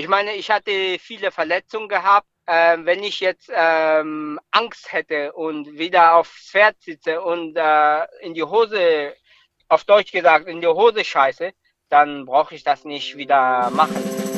Ich meine, ich hatte viele Verletzungen gehabt. Äh, wenn ich jetzt ähm, Angst hätte und wieder aufs Pferd sitze und äh, in die Hose, auf Deutsch gesagt, in die Hose scheiße, dann brauche ich das nicht wieder machen.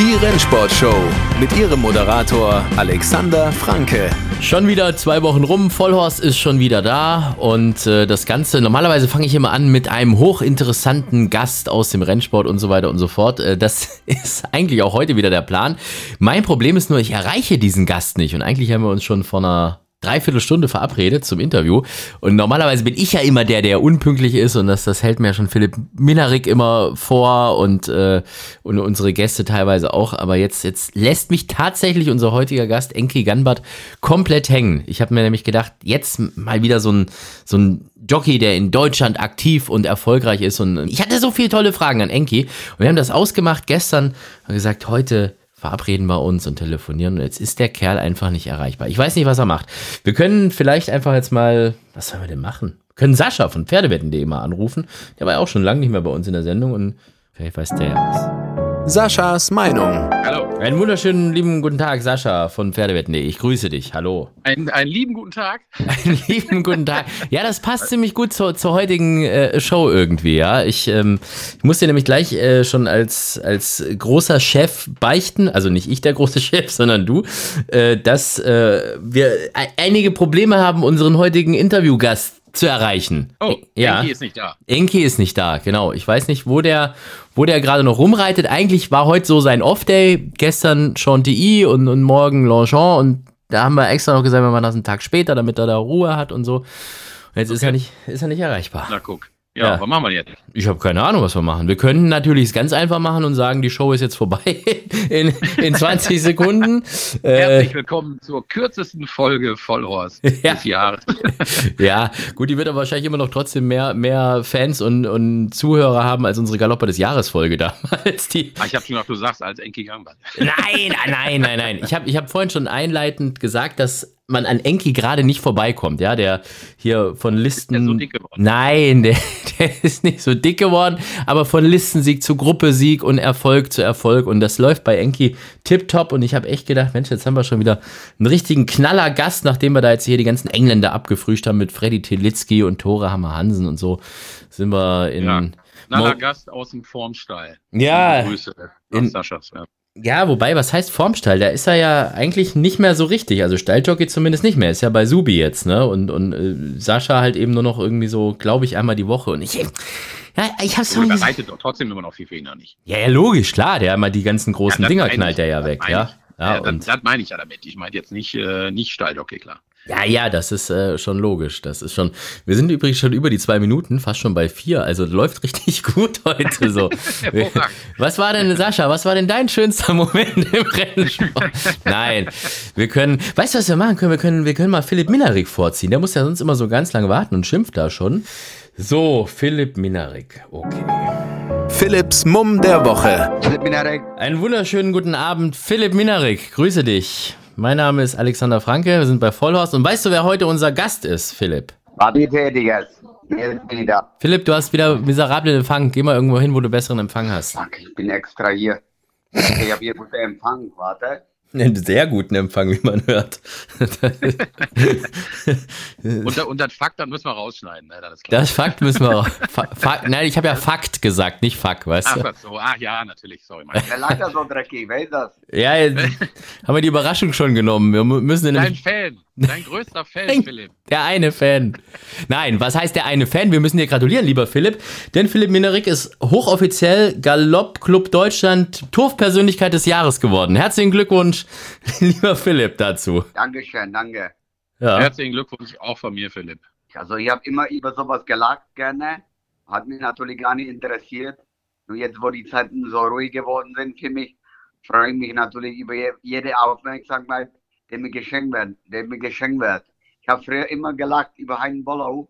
Die Rennsportshow mit ihrem Moderator Alexander Franke. Schon wieder zwei Wochen rum, Vollhorst ist schon wieder da und äh, das Ganze, normalerweise fange ich immer an mit einem hochinteressanten Gast aus dem Rennsport und so weiter und so fort. Äh, das ist eigentlich auch heute wieder der Plan. Mein Problem ist nur, ich erreiche diesen Gast nicht und eigentlich haben wir uns schon vor einer Dreiviertelstunde verabredet zum Interview. Und normalerweise bin ich ja immer der, der unpünktlich ist und das, das hält mir schon Philipp Minarik immer vor und, äh, und unsere Gäste teilweise auch. Aber jetzt, jetzt lässt mich tatsächlich unser heutiger Gast Enki Ganbart komplett hängen. Ich habe mir nämlich gedacht, jetzt mal wieder so ein, so ein Jockey, der in Deutschland aktiv und erfolgreich ist. Und ich hatte so viele tolle Fragen an Enki. Und wir haben das ausgemacht gestern und gesagt, heute verabreden wir uns und telefonieren und jetzt ist der Kerl einfach nicht erreichbar. Ich weiß nicht, was er macht. Wir können vielleicht einfach jetzt mal, was sollen wir denn machen? Wir können Sascha von Pferdewetten.de mal anrufen. Der war ja auch schon lange nicht mehr bei uns in der Sendung und vielleicht weiß der ja was. Saschas Meinung. Hallo. Einen wunderschönen lieben guten Tag, Sascha von Pferdewetten.de. Ich grüße dich. Hallo. Einen, einen lieben guten Tag. Einen lieben guten Tag. Ja, das passt ziemlich gut zur, zur heutigen äh, Show irgendwie, ja. Ich, ähm, ich muss dir nämlich gleich äh, schon als, als großer Chef beichten, also nicht ich der große Chef, sondern du, äh, dass äh, wir einige Probleme haben, unseren heutigen Interviewgast zu erreichen. Oh, ja. Enki ist nicht da. Enki ist nicht da, genau. Ich weiß nicht, wo der, wo der gerade noch rumreitet. Eigentlich war heute so sein Off-Day. Gestern Chantilly und, und morgen Longchamp. Und da haben wir extra noch gesagt, wir machen das einen Tag später, damit er da Ruhe hat und so. Und jetzt okay. ist, er nicht, ist er nicht erreichbar. Na guck. Ja, ja, was machen wir jetzt? Ich habe keine Ahnung, was wir machen. Wir könnten natürlich es ganz einfach machen und sagen, die Show ist jetzt vorbei in, in 20 Sekunden. Herzlich willkommen zur kürzesten Folge Vollhorst ja. des Jahres. ja, gut, die wird aber wahrscheinlich immer noch trotzdem mehr, mehr Fans und, und Zuhörer haben als unsere Galopper des Jahres Folge damals. Die ah, ich habe schon gedacht, du sagst als Enki Gambart. Nein, nein, nein, nein. Ich habe ich hab vorhin schon einleitend gesagt, dass man an Enki gerade nicht vorbeikommt, ja, der hier von Listen. Ist der so dick geworden? Nein, der, der ist nicht so dick geworden, aber von Listensieg zu Gruppesieg und Erfolg zu Erfolg und das läuft bei Enki tipptopp und ich habe echt gedacht, Mensch, jetzt haben wir schon wieder einen richtigen knaller Gast, nachdem wir da jetzt hier die ganzen Engländer abgefrühstückt haben mit Freddy Telitzky und Tore Hammer Hansen und so, sind wir in. Ja. Knaller Gast aus dem Formstall. Ja. Grüße. In, Saschas, ja. Ja, wobei, was heißt Formstall? Da ist er ja eigentlich nicht mehr so richtig. Also Stalljockey zumindest nicht mehr. Ist ja bei Subi jetzt, ne? Und, und äh, Sascha halt eben nur noch irgendwie so, glaube ich, einmal die Woche. Und ich, ja, ich hab's schon. Der reitet doch trotzdem immer noch viel für ihn nicht. Ja, ja, logisch, klar. Der immer die ganzen großen ja, Dinger knallt er ja weg, ja. Ja, ja das, das meine ich ja damit. Ich meine jetzt nicht, äh, nicht Stalljockey, klar. Ja, ja, das ist äh, schon logisch. Das ist schon. Wir sind übrigens schon über die zwei Minuten, fast schon bei vier. Also läuft richtig gut heute so. was war denn, Sascha? Was war denn dein schönster Moment im Rennsport? Nein, wir können. Weißt du, was wir machen können? Wir können, wir können mal Philipp Minarik vorziehen. Der muss ja sonst immer so ganz lange warten und schimpft da schon. So, Philipp Minarik. Okay. Philipps Mumm der Woche. Philipp Minarik. Einen wunderschönen guten Abend, Philipp Minarik. Grüße dich. Mein Name ist Alexander Franke, wir sind bei Vollhorst. Und weißt du, wer heute unser Gast ist, Philipp? Radiotätiges. Philipp, du hast wieder miserablen Empfang. Geh mal irgendwo hin, wo du besseren Empfang hast. Fuck, ich bin extra hier. Ich habe hier guten Empfang. Warte. Einen sehr guten Empfang, wie man hört. und, und das Fakt, dann müssen wir rausschneiden. Ne? Das, das, Fakt müssen wir Fakt, Nein, ich habe ja Fakt gesagt, nicht Fuck, weißt ach, du? Ach so, ach ja, natürlich, sorry. Der lag ja so dreckig, wer ist das? Ja, jetzt haben wir die Überraschung schon genommen. Wir müssen Dein Fan. Dein größter Fan, Philipp. Der eine Fan. Nein, was heißt der eine Fan? Wir müssen dir gratulieren, lieber Philipp. Denn Philipp Minerik ist hochoffiziell Galopp Club Deutschland Turfpersönlichkeit des Jahres geworden. Herzlichen Glückwunsch, lieber Philipp, dazu. Dankeschön, danke. Ja. Herzlichen Glückwunsch auch von mir, Philipp. Also ich habe immer über sowas gelacht gerne. Hat mich natürlich gar nicht interessiert. Nur jetzt, wo die Zeiten so ruhig geworden sind für mich, freue ich mich natürlich über jede Aufmerksamkeit der mir geschenkt wird, der mir geschenkt wird. Ich habe früher immer gelacht über Hein Bollow.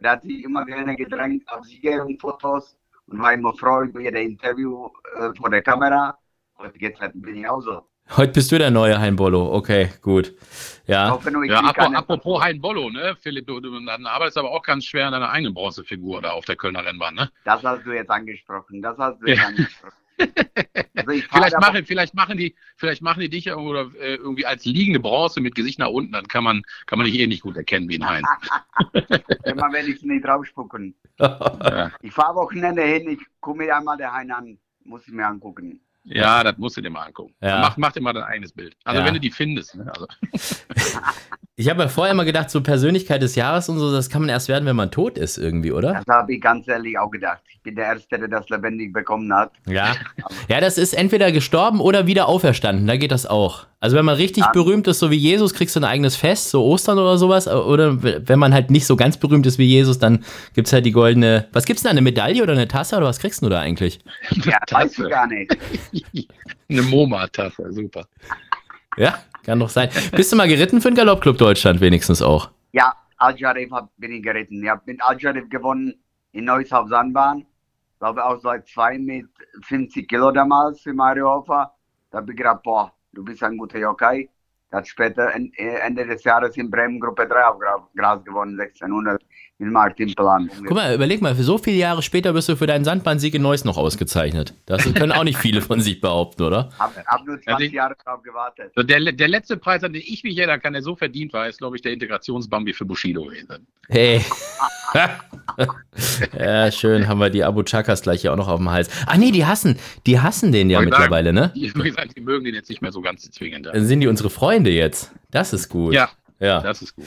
Der hat sich immer gerne gedrängt auf Sieger und Fotos und war immer froh über jede Interview äh, vor der Kamera. Heute geht's halt, bin ich auch so. Heute bist du der neue Hein Bollo. Okay, gut. Ich Ja. hoffe nur, ich Ja, krieg apro- keine- apropos Hein Bollo, ne, Philipp, du, du dann arbeitest aber auch ganz schwer an deiner eigenen Bronzefigur da auf der Kölner Rennbahn, ne? Das hast du jetzt angesprochen. Das hast du jetzt angesprochen. Also Vielleicht machen, vielleicht machen die, vielleicht machen die dich ja irgendwo, äh, irgendwie als liegende Bronze mit Gesicht nach unten, dann kann man, kann man dich eh nicht gut erkennen wie ein Hein. Immer wenn ich nicht draufspucken. Ja. Ich fahre Wochenende hin, ich gucke mir einmal den Hain an. Muss ich mir angucken. Ja, das musst du dir mal angucken. Ja. Mach, mach dir mal dein eigenes Bild. Also Ja. wenn du die findest. Ne? Also, Ich habe ja vorher immer gedacht, so Persönlichkeit des Jahres und so, das kann man erst werden, wenn man tot ist irgendwie, oder? Das habe ich ganz ehrlich auch gedacht. Ich bin der Erste, der das lebendig bekommen hat. Ja. Ja, das ist entweder gestorben oder wieder auferstanden. Da geht das auch. Also wenn man richtig Ja. berühmt ist, so wie Jesus, kriegst du ein eigenes Fest, so Ostern oder sowas. Oder wenn man halt nicht so ganz berühmt ist wie Jesus, dann gibt's halt die goldene. Was gibt's denn da? Eine Medaille oder eine Tasse oder was kriegst du da eigentlich? Ja, weiß ich gar nicht. eine MoMA-Tasse, super. Ja, kann doch sein. Bist du mal geritten für den Galoppclub Deutschland wenigstens auch? Ja, Al-Jarif hab- bin ich geritten. Ich habe mit Al-Jarif gewonnen in Neuss auf Sandbahn. Ich glaube auch seit zwei mit 50 Kilo damals für Mario Hofer. Da habe ich gedacht, boah, du bist ein guter Jockey. Er hat später äh, Ende des Jahres in Bremen Gruppe 3 auf Gra- Gras gewonnen, 1600 mit Martin Plan. Guck mal, überleg mal, für so viele Jahre später bist du für deinen Sandbahnsieg in Neuss noch ausgezeichnet. Das können auch nicht viele von sich behaupten, oder? Hab, hab nur 20 Also ich- Jahre drauf gewartet. So, der, der letzte Preis, an den ich mich erinnern kann, der so verdient war, ist, glaube ich, der Integrationsbambi für Bushido gewesen. Hey. ja, schön, haben wir die Abu Chakas gleich hier auch noch auf dem Hals. Ah nee, die hassen, die hassen den ja ich mittlerweile, ne? Die, wie gesagt, die mögen den jetzt nicht mehr so ganz zwingend. Dann sind die unsere Freunde jetzt. Das ist gut. Ja, Ja. das ist gut.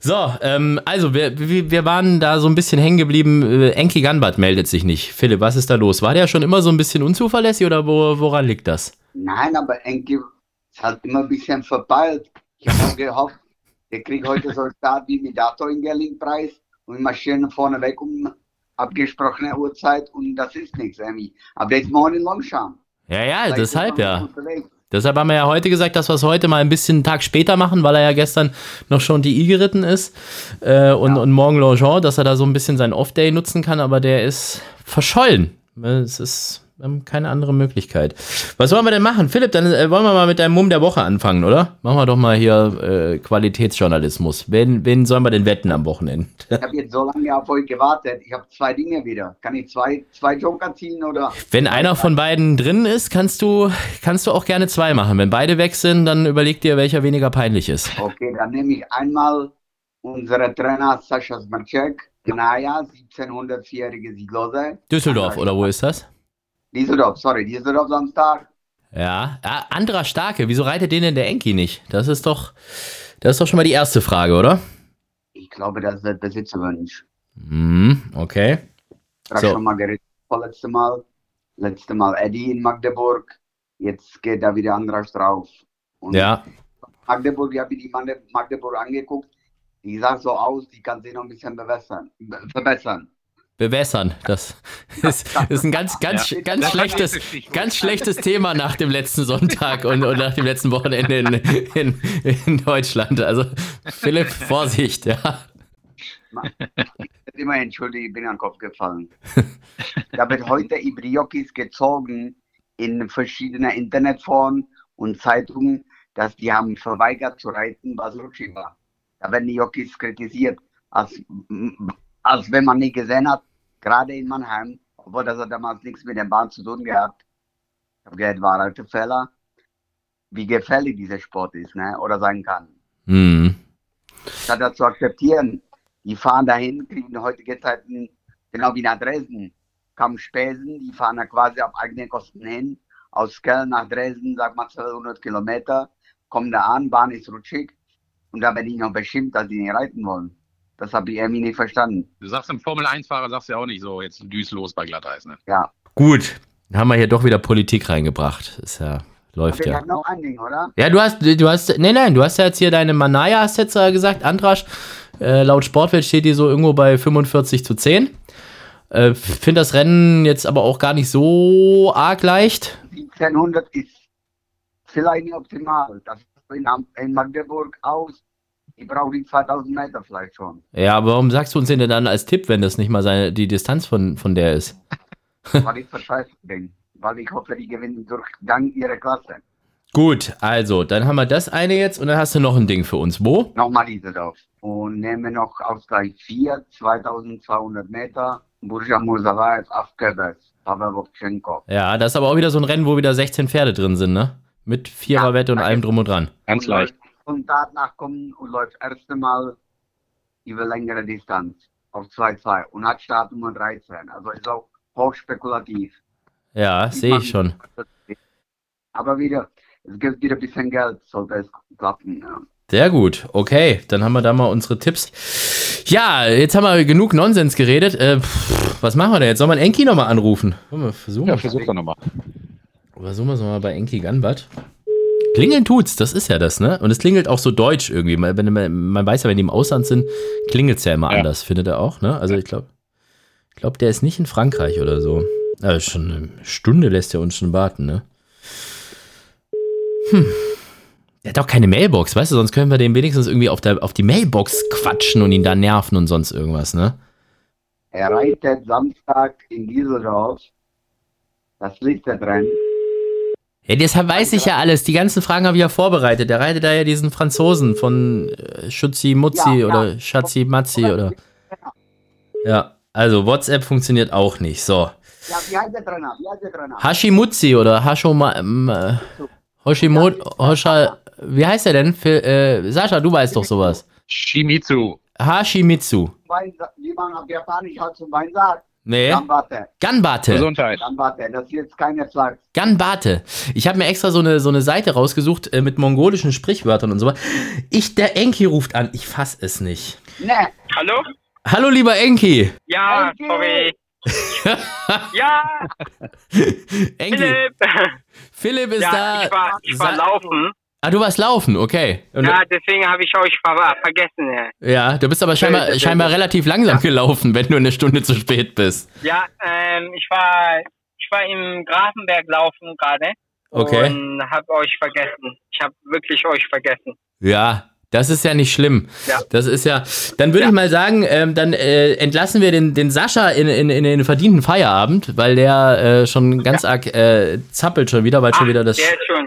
So, ähm, also wir, wir, wir waren da so ein bisschen hängen geblieben. Äh, Enki Ganbart meldet sich nicht. Philipp, was ist da los? War der schon immer so ein bisschen unzuverlässig oder wo, woran liegt das? Nein, aber Enki ist halt immer ein bisschen verpeilt. Ich habe auch gehofft, der kriegt heute so einen Start wie mit Dato in Gerling-Preis und wir marschieren vorne weg um abgesprochene Uhrzeit und das ist nichts irgendwie. Aber der ist morgen in Longchamp. Ja, ja, Vielleicht deshalb ja. unterwegs. Deshalb haben wir ja heute gesagt, dass wir es heute mal ein bisschen einen Tag später machen, weil er ja gestern noch schon die I geritten ist äh, und, Ja. und morgen Longchamp, dass er da so ein bisschen seinen Off-Day nutzen kann, aber der ist verschollen. Es ist wir haben keine andere Möglichkeit. Was wollen wir denn machen? Philipp, dann äh, wollen wir mal mit deinem Mumm der Woche anfangen, oder? Machen wir doch mal hier äh, Qualitätsjournalismus. Wen, wen sollen wir denn wetten am Wochenende? Ich habe jetzt so lange auf euch gewartet. Ich habe zwei Dinge wieder. Kann ich zwei, zwei Joker ziehen oder? Wenn einer von beiden drin ist, kannst du, kannst du auch gerne zwei machen. Wenn beide weg sind, dann überleg dir, welcher weniger peinlich ist. Okay, dann nehme ich einmal unsere Trainer Sascha Smarczek, Gnaya, 1704-jährige Siedlose. Düsseldorf, oder wo ist das? Düsseldorf, sorry, Düsseldorf Samstag. Ja, ah, Andra Starke, wieso reitet den denn der Enki nicht? Das ist doch, das ist doch schon mal die erste Frage, oder? Ich glaube, das wird Besitzerwunsch. Hm, okay. Ich habe So. schon mal geritten, vorletzte Mal. Letzte Mal Eddie in Magdeburg. Jetzt geht da wieder Andras drauf. Und Ja, Magdeburg, ich habe mir die Magdeburg angeguckt. Die sah so aus, die kann sich noch ein bisschen bewässern, be- verbessern. Bewässern. Das ist, ist ein ganz, ganz, Ja. ganz Das schlechtes, ganz schlechtes Thema nach dem letzten Sonntag und, und nach dem letzten Wochenende in, in, in Deutschland. Also Philipp, Vorsicht, ja. Immer entschuldigt, ich bin an den Kopf gefallen. da wird heute über die Jockeys gezogen in verschiedenen Internetforen und Zeitungen, dass die haben verweigert zu reiten, was Rutschi war. Da werden die Jockeys kritisiert, als, als wenn man nie gesehen hat, gerade in Mannheim, obwohl das hat damals nichts mit der Bahn zu tun gehabt. Ich habe gehört, war alte Fehler, wie gefährlich dieser Sport ist, ne, oder sein kann. Hm. statt das zu akzeptieren. Die fahren dahin, kriegen heutige Zeiten, genau wie nach Dresden, kamen Spesen, die fahren da quasi auf eigene Kosten hin, aus Köln nach Dresden, sag mal 200 Kilometer, kommen da an, Bahn ist rutschig und da werde ich noch beschimpft, dass die nicht reiten wollen. Das habe ich irgendwie nicht verstanden. Du sagst im Formel-1-Fahrer, sagst du ja auch nicht so, jetzt düst los bei Glatteis, ne? Ja. Gut, dann haben wir hier doch wieder Politik reingebracht. Ist ja, läuft ja. noch ein Ding, oder? Ja, du hast, du hast, nee, nein, du hast ja jetzt hier deine Manaya, hast jetzt äh, gesagt, Andrasch, äh, laut Sportwelt steht die so irgendwo bei 45 zu 10. Äh, Finde das Rennen jetzt aber auch gar nicht so arg leicht. 1700 ist vielleicht nicht optimal. Das ist in, in Magdeburg aus. Die brauchen die 2000 Meter vielleicht schon. Ja, aber warum sagst du uns den denn dann als Tipp, wenn das nicht mal seine, die Distanz von, von der ist? Das war nicht verscheißen Ding. weil ich hoffe, die gewinnen durch Dank ihrer Klasse. Gut, also, dann haben wir das eine jetzt und dann hast du noch ein Ding für uns. Wo? Nochmal Düsseldorf. Und nehmen noch Ausgleich 4, 2200 Meter. Burja Mursalaev auf Köbers. Pavel Wovchenko. Ja, das ist aber auch wieder so ein Rennen, wo wieder 16 Pferde drin sind, ne? Mit Viererwette und Ja, allem drum und dran. Ganz leicht. Und danach kommen und läuft das erste Mal über längere Distanz auf 2-2 und hat Startnummer 13. Also ist auch hochspekulativ. Ja, sehe ich schon. Aber wieder, es gibt wieder ein bisschen Geld, sollte es klappen. Ja. Sehr gut, okay, dann haben wir da mal unsere Tipps. Ja, jetzt haben wir genug Nonsens geredet. Äh, pff, was machen wir denn jetzt? Soll man Enki nochmal anrufen? Wollen wir versuchen? Ja, versuch doch nochmal. Versuchen wir es mal bei Enki Gunbad. Klingeln tut's, das ist ja das, ne? Und es klingelt auch so deutsch irgendwie. Man, wenn, man, man weiß ja, wenn die im Ausland sind, klingelt's ja immer Ja. anders, findet er auch, ne? Also ich glaube, ich glaube, der ist nicht in Frankreich oder so. Also schon eine Stunde lässt er uns schon warten, ne? Hm. Der hat auch keine Mailbox, weißt du, sonst können wir den wenigstens irgendwie auf, der, auf die Mailbox quatschen und ihn da nerven und sonst irgendwas, ne? Er reitet Samstag in Düsseldorf. Das liegt da drin. Ja, deshalb weiß ich ja alles. Die ganzen Fragen habe ich ja vorbereitet. Der reitet da ja diesen Franzosen von äh, Schutzi Mutzi Ja, ja. oder Schatzi Matzi oder. Ja, also WhatsApp funktioniert auch nicht. So. Ja, wie heißt der Trainer? Wie heißt der Trainer? Hashimutzi oder Hashoma. Ähm, äh, Hoshimo, Hosha. Wie heißt der denn? Für, äh, Sascha, du weißt doch sowas. Shimizu. Hashimitsu. Wie man auf Japanisch halt zum Wein sagt. Nee. Gambate. Ganbate. Gesundheit. Gambate. Das ist jetzt keine Flachs. Ganbate. Ich habe mir extra so eine, so eine Seite rausgesucht äh, mit mongolischen Sprichwörtern und so. Ich, der Enki ruft an. Ich fass es nicht. Ne, Hallo? Hallo, lieber Enki. Ja, Enki! sorry. ja, Enki. Philipp. Philipp ist ja, da. ich war, ich war Sa- laufen. Ah, du warst laufen, okay. Und, Ja, deswegen habe ich euch ver vergessen. Ja, ja, du bist aber scheinbar, scheinbar relativ langsam gelaufen, wenn du eine Stunde zu spät bist. ja ähm, ich war ich war im Grafenberg laufen gerade Okay. und habe euch vergessen. Ich habe wirklich euch vergessen. Ja, das ist ja nicht schlimm. Ja. Das ist ja. Dann würde Ja. ich mal sagen, ähm, dann äh, entlassen wir den, den Sascha in, in, in den verdienten Feierabend, weil der äh, schon ganz arg äh, zappelt schon wieder, weil schon Ach, wieder das. der ist schon,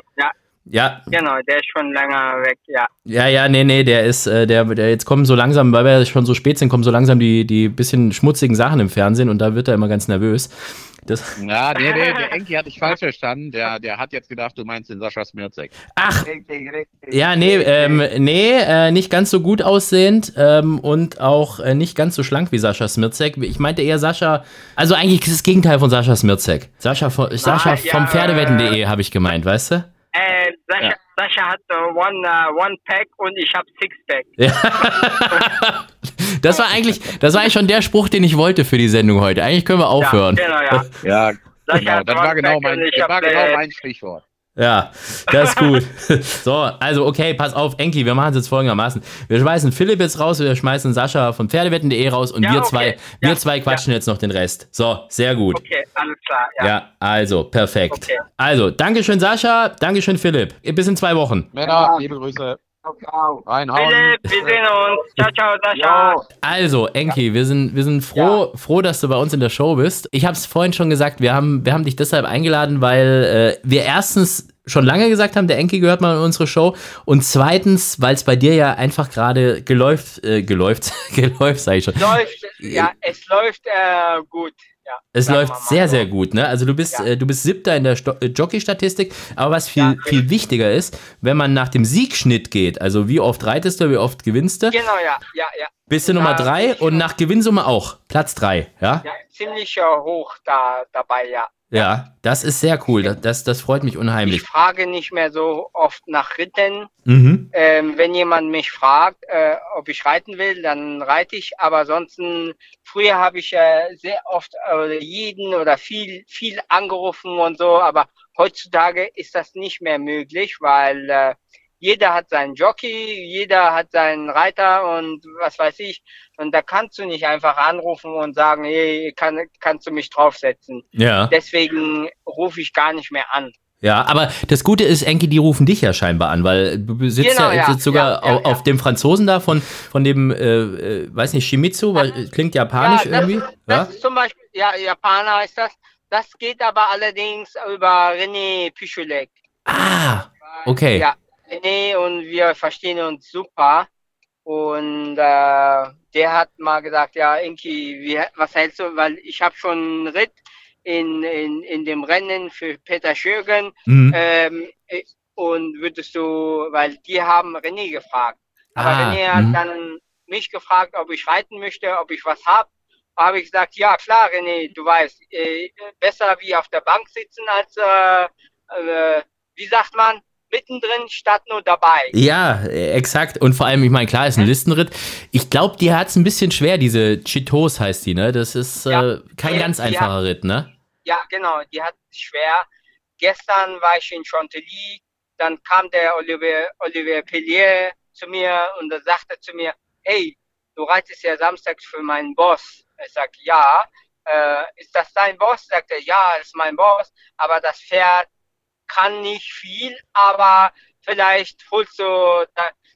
ja, genau, der ist schon länger weg, ja. ja, ja, nee, nee, der ist, äh, der, der jetzt kommen so langsam, weil wir schon so spät sind, kommen so langsam die, die bisschen schmutzigen Sachen im Fernsehen und da wird er immer ganz nervös. Das, Ja, nee, nee, der Enki hat dich falsch verstanden. Der, der hat jetzt gedacht, du meinst den Sascha Smirzek. ach, richtig, richtig. Ja, nee, ähm, nee, äh, nicht ganz so gut aussehend ähm, und auch äh, nicht ganz so schlank wie Sascha Smirzek. Ich meinte eher Sascha, also eigentlich ist das Gegenteil von Sascha Smirzek. Sascha, von, Sascha Ah, ja, vom Pferdewetten.de habe ich gemeint, weißt du? Äh, Sascha, Ja. Sascha hat äh, one, äh, one Pack und ich habe Six Pack. Ja. das war eigentlich, das war eigentlich schon der Spruch, den ich wollte für die Sendung heute. Eigentlich können wir aufhören. Ja, genau, ja. Ja, genau. Das war genau mein, das war genau äh, mein Stichwort. Ja, das ist gut. So, also okay, pass auf, Enki, wir machen es jetzt folgendermaßen. Wir schmeißen Philipp jetzt raus, wir schmeißen Sascha von Pferdewetten.de raus und Ja, wir okay. zwei, wir Ja, zwei quatschen jetzt noch den Rest. So, sehr gut. Okay, alles klar, ja. Ja, also, perfekt. Okay. Also, Dankeschön, Sascha. Dankeschön, Philipp. Bis in zwei Wochen. Männer, Ja. liebe Grüße. Ciao, ciao. Reinhauen. Philipp, wir sehen uns. Ciao, ciao, Sascha. Also, Enki, wir sind, wir sind froh, froh, dass du bei uns in der Show bist. Ich habe es vorhin schon gesagt, wir haben, wir haben dich deshalb eingeladen, weil äh, wir erstens schon lange gesagt haben, der Enki gehört mal in unsere Show. Und zweitens, weil es bei dir ja einfach gerade geläuft, äh, geläuft, geläuft, sag ich schon. Läuft, ja, es läuft äh, gut. Ja, Es läuft sehr, so. sehr gut, ne? Also du bist, Ja. äh, du bist Siebter in der Sto äh, Jockey-Statistik, aber was viel, Ja, viel wichtiger ist, wenn man nach dem Siegschnitt geht, also wie oft reitest du, wie oft gewinnst du, Genau, ja, ja, ja. bist du Nummer drei und nach Gewinnsumme auch, Platz drei, ja? Ja, ziemlich äh, hoch da dabei, ja. Ja, das ist sehr cool, das, das, das freut mich Ich unheimlich. frage nicht mehr so oft nach Ritten. Mhm. Ähm, wenn jemand mich fragt, äh, ob ich reiten will, dann reite ich. Aber ansonsten, früher habe ich äh, sehr oft äh, jeden oder viel, viel angerufen und so. Aber heutzutage ist das nicht mehr möglich, weil äh, jeder hat seinen Jockey, jeder hat seinen Reiter und was weiß ich. Und da kannst du nicht einfach anrufen und sagen, hey, kann, kannst du mich draufsetzen. Ja, Deswegen rufe ich gar nicht mehr an. Ja, aber das Gute ist, Enki, die rufen dich ja scheinbar an, weil du sitzt Genau, ja, ja, sitzt sogar ja, ja, au- auf dem Franzosen da von, von dem, äh, äh, weiß nicht, Shimizu, weil, klingt japanisch das, irgendwie. Das Ja? ist zum Beispiel, ja, Japaner ist das. das geht aber allerdings über René Pichulek. Ah, okay. Ja, René und wir verstehen uns super. Und äh, der hat mal gesagt, ja, wie, was hältst du? Weil ich habe schon einen Ritt in, in, in dem Rennen für Peter Schürgen. Mhm. Ähm, äh, und würdest du, weil die haben René gefragt. Aber Ah, René hat mhm. dann mich gefragt, ob ich reiten möchte, ob ich was hab. Habe ich gesagt, ja klar, René, du weißt, äh, besser wie auf der Bank sitzen als, äh, äh, wie sagt man, mittendrin statt nur dabei. Ja, äh, exakt. Und vor allem, ich meine, klar, ist ein Listenritt. Ich glaube, die hat es ein bisschen schwer, diese Chitos heißt die, ne? Das ist Ja. äh, kein Die- ganz einfacher Ritt, ne? Ja, genau, die hat es schwer. Gestern war ich in Chantilly, dann kam der Olivier, Olivier Pellier zu mir und er sagte zu mir, hey, du reitest ja samstags für meinen Boss. Ich sag, ja. Äh, ist das dein Boss? Sagt er, ja, ist mein Boss, aber das Pferd kann nicht viel, aber vielleicht holst du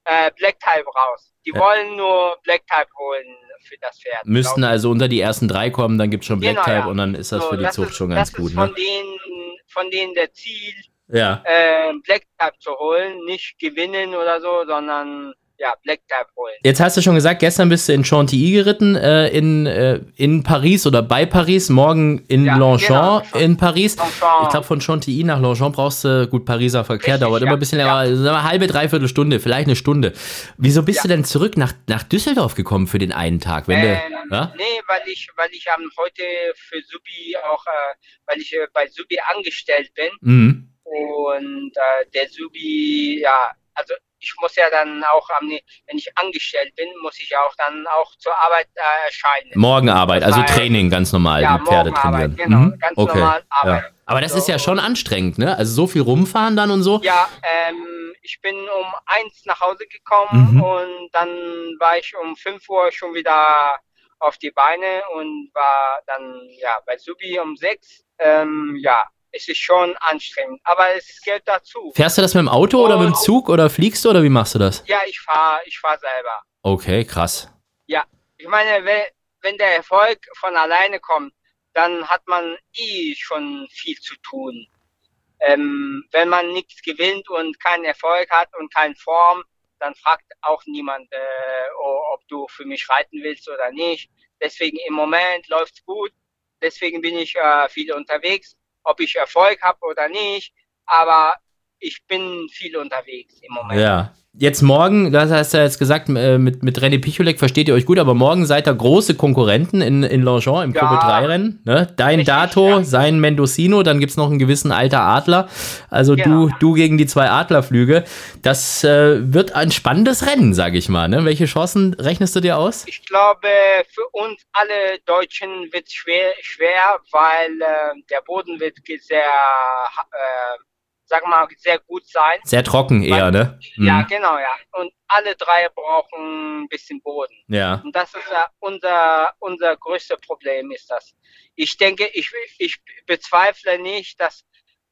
äh, Black Type raus. Die Ja. wollen nur Black Type holen für das Pferd. Müssten also unter die ersten drei kommen, dann gibt es schon Black Genau, Type ja. und dann ist das So, für die Zucht ist, schon ganz das gut, von ne? denen, von denen der Ziel, Ja. äh, Black Type zu holen, nicht gewinnen oder so, sondern ja, Black Type holen. Jetzt hast du schon gesagt, gestern bist du in Chantilly geritten, äh, in, äh, in Paris oder bei Paris, morgen in Ja, Longchamp genau. in Paris. Longchamp. Ich glaube, von Chantilly nach Longchamp brauchst du, gut, Pariser Verkehr Richtig, dauert immer ja, ein bisschen ja. länger, sagen wir, halbe, dreiviertel Stunde, vielleicht eine Stunde. Wieso bist Ja. du denn zurück nach, nach Düsseldorf gekommen für den einen Tag? Wenn Ähm, du, ja? Nee, weil ich, weil ich ähm, heute für Subi auch, äh, weil ich äh, bei Subi angestellt bin Mhm. und äh, der Subi, ja, also ich muss ja dann auch, am, wenn ich angestellt bin, muss ich ja auch dann auch zur Arbeit äh, erscheinen. Morgenarbeit, also Weil- Training ganz normal, Ja, die Pferde trainieren. genau, Mhm. ganz okay. normal Ja. arbeiten. Aber das So. ist ja schon anstrengend, ne? Also so viel rumfahren dann und so. Ja, ähm, ich bin um eins nach Hause gekommen Mhm. und dann war ich um 5 Uhr schon wieder auf die Beine und war dann ja bei Subi um sechs. Ähm, ja, es ist schon anstrengend, aber es gehört dazu. Fährst du das mit dem Auto oder mit dem Und- Zug oder fliegst du oder wie machst du das? Ja, ich fahre ich fahr selber. Okay, krass. Ich meine, wenn, der Erfolg von alleine kommt, dann hat man eh schon viel zu tun. Ähm, wenn man nichts gewinnt und keinen Erfolg hat und keine Form, dann fragt auch niemand, äh, ob du für mich reiten willst oder nicht. Deswegen im Moment läuft's gut. Deswegen bin ich äh, viel unterwegs, ob ich Erfolg habe oder nicht. Aber ich bin viel unterwegs im Moment. Ja. Jetzt morgen, das hast du ja jetzt gesagt, äh, mit, mit René Picholek versteht ihr euch gut, aber morgen seid ihr große Konkurrenten in, in Longchamp im Ja. Gruppe 3 Rennen. Ne? Dein Richtig, Dato, ja. sein Mendocino, dann gibt's noch einen gewissen alter Adler. Also Genau. du, du gegen die zwei Adlerflüge. Das äh, wird ein spannendes Rennen, sag ich mal. Ne? Welche Chancen rechnest du dir aus? Ich glaube, für uns alle Deutschen wird es schwer, schwer, weil äh, der Boden wird sehr, äh, sag mal, sehr gut sein. Sehr trocken eher, ne? Ja, Mhm. genau, ja. Und alle drei brauchen ein bisschen Boden. ja. Und das ist ja unser, unser größtes Problem ist das. Ich denke, ich, ich bezweifle nicht, dass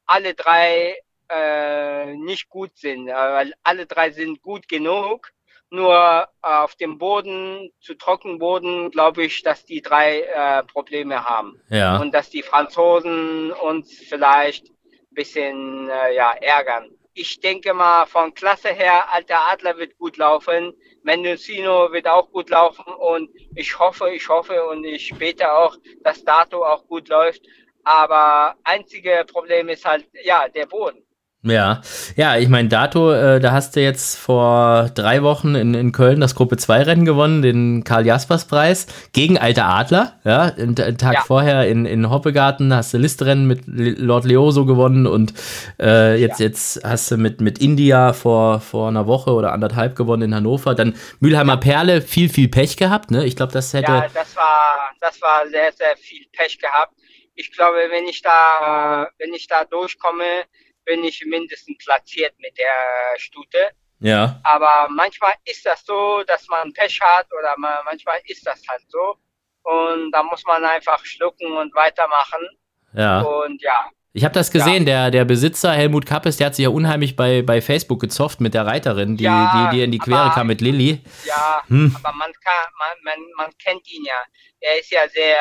alle drei äh, nicht gut sind, weil alle drei sind gut genug. Nur äh, auf dem Boden, zu Trockenboden, glaube ich, dass die drei äh, Probleme haben. Ja. Und dass die Franzosen uns vielleicht bisschen äh, ja, ärgern. Ich denke mal, von Klasse her, Alter Adler wird gut laufen, Mendocino wird auch gut laufen und ich hoffe, ich hoffe und ich bete auch, dass Dato auch gut läuft. Aber einzige Problem ist halt, ja, der Boden. Ja, ja, ich meine, Dato, äh, da hast du jetzt vor drei Wochen in, in Köln das Gruppe 2 Rennen gewonnen, den Karl-Jaspers-Preis gegen Alter Adler. Ja, einen, einen Tag Ja. vorher in, in Hoppegarten hast du Listerennen mit Lord Leoso gewonnen und äh, jetzt, jetzt hast du mit, mit India vor, vor einer Woche oder anderthalb gewonnen in Hannover. Dann Mülheimer Perle, viel, viel Pech gehabt, ne? Ich glaube, das hätte. Ja, das war, das war sehr, sehr viel Pech gehabt. Ich glaube, wenn ich da, wenn ich da durchkomme, bin ich mindestens platziert mit der Stute. ja. Aber manchmal ist das so, dass man Pech hat oder man, manchmal ist das halt so. Und da muss man einfach schlucken und weitermachen. ja. Und ja, Ich habe das gesehen, der, der Besitzer Helmut Kappes, der hat sich ja unheimlich bei, bei Facebook gezofft mit der Reiterin, die, Ja, die, die in die Quere aber- kam mit Lilly. ja, Hm. aber man kann, man, man, man kennt ihn ja. Er ist ja sehr